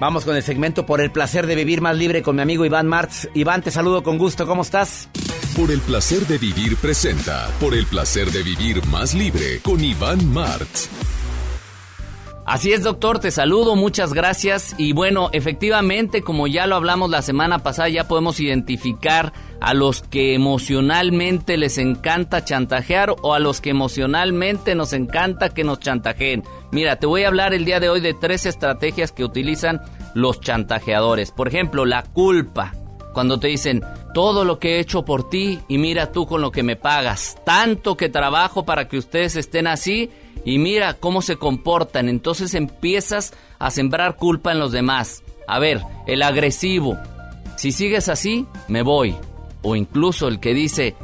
Vamos con el segmento por el placer de vivir más libre con mi amigo Iván Martz. Iván, te saludo con gusto, ¿cómo estás? Por el placer de vivir presenta, por el placer de vivir más libre con Iván Martz. Así es, doctor, te saludo, muchas gracias. Y bueno, efectivamente, como ya lo hablamos la semana pasada, ya podemos identificar a los que emocionalmente les encanta chantajear o a los que emocionalmente nos encanta que nos chantajeen. Mira, te voy a hablar el día de hoy de tres estrategias que utilizan los chantajeadores. Por ejemplo, la culpa. Cuando te dicen, todo lo que he hecho por ti y mira tú con lo que me pagas. Tanto que trabajo para que ustedes estén así y mira cómo se comportan. Entonces empiezas a sembrar culpa en los demás. A ver, el agresivo. Si sigues así, me voy. O incluso el que dice,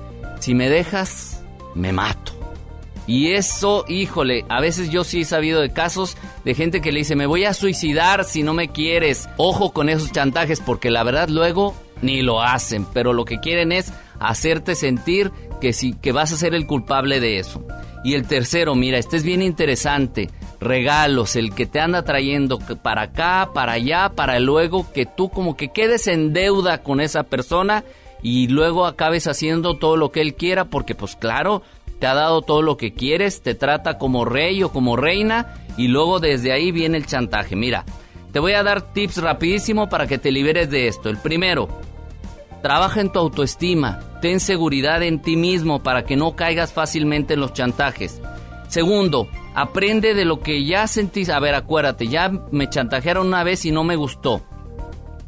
si me dejas, me mato. Y eso, híjole, a veces yo sí he sabido de casos de gente que le dice, me voy a suicidar si no me quieres. Ojo con esos chantajes porque la verdad luego ni lo hacen, pero lo que quieren es hacerte sentir que, sí, que vas a ser el culpable de eso. Y el tercero, mira, este es bien interesante. Regalos, el que te anda trayendo para acá, para allá, para luego que tú como que quedes en deuda con esa persona y luego acabes haciendo todo lo que él quiera porque pues claro, te ha dado todo lo que quieres, te trata como rey o como reina y luego desde ahí viene el chantaje. Mira, te voy a dar tips rapidísimo para que te liberes de esto. El primero, Trabaja en tu autoestima, ten seguridad en ti mismo para que no caigas fácilmente en los chantajes. Segundo, aprende de lo que ya sentís. A ver, acuérdate, ya me chantajearon una vez y no me gustó.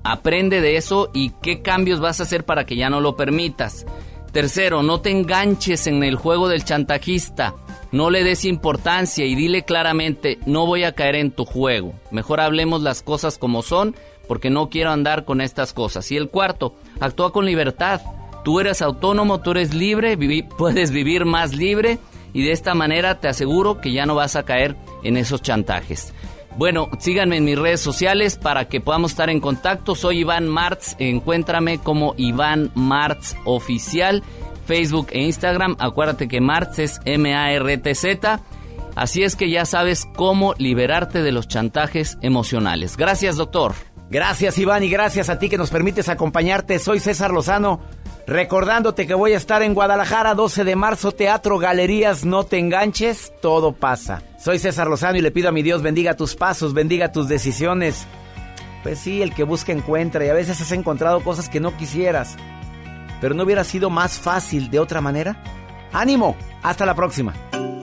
Aprende de eso y qué cambios vas a hacer para que ya no lo permitas. Tercero, no te enganches en el juego del chantajista. No le des importancia y dile claramente, no voy a caer en tu juego. Mejor hablemos las cosas como son porque no quiero andar con estas cosas. Y el cuarto, actúa con libertad. Tú eres autónomo, tú eres libre, puedes vivir más libre y de esta manera te aseguro que ya no vas a caer en esos chantajes. Bueno, síganme en mis redes sociales para que podamos estar en contacto. Soy Iván Martz, encuéntrame como Iván Martz Oficial, Facebook e Instagram. Acuérdate que Martz es M-A-R-T-Z. Así es que ya sabes cómo liberarte de los chantajes emocionales. Gracias, doctor. Gracias Iván y gracias a ti que nos permites acompañarte. Soy César Lozano. Recordándote que voy a estar en Guadalajara 12 de marzo, Teatro Galerías, no te enganches, todo pasa. Soy César Lozano y le pido a mi Dios bendiga tus pasos, bendiga tus decisiones. Pues sí, el que busca encuentra y a veces has encontrado cosas que no quisieras. Pero no hubiera sido más fácil de otra manera. Ánimo, hasta la próxima.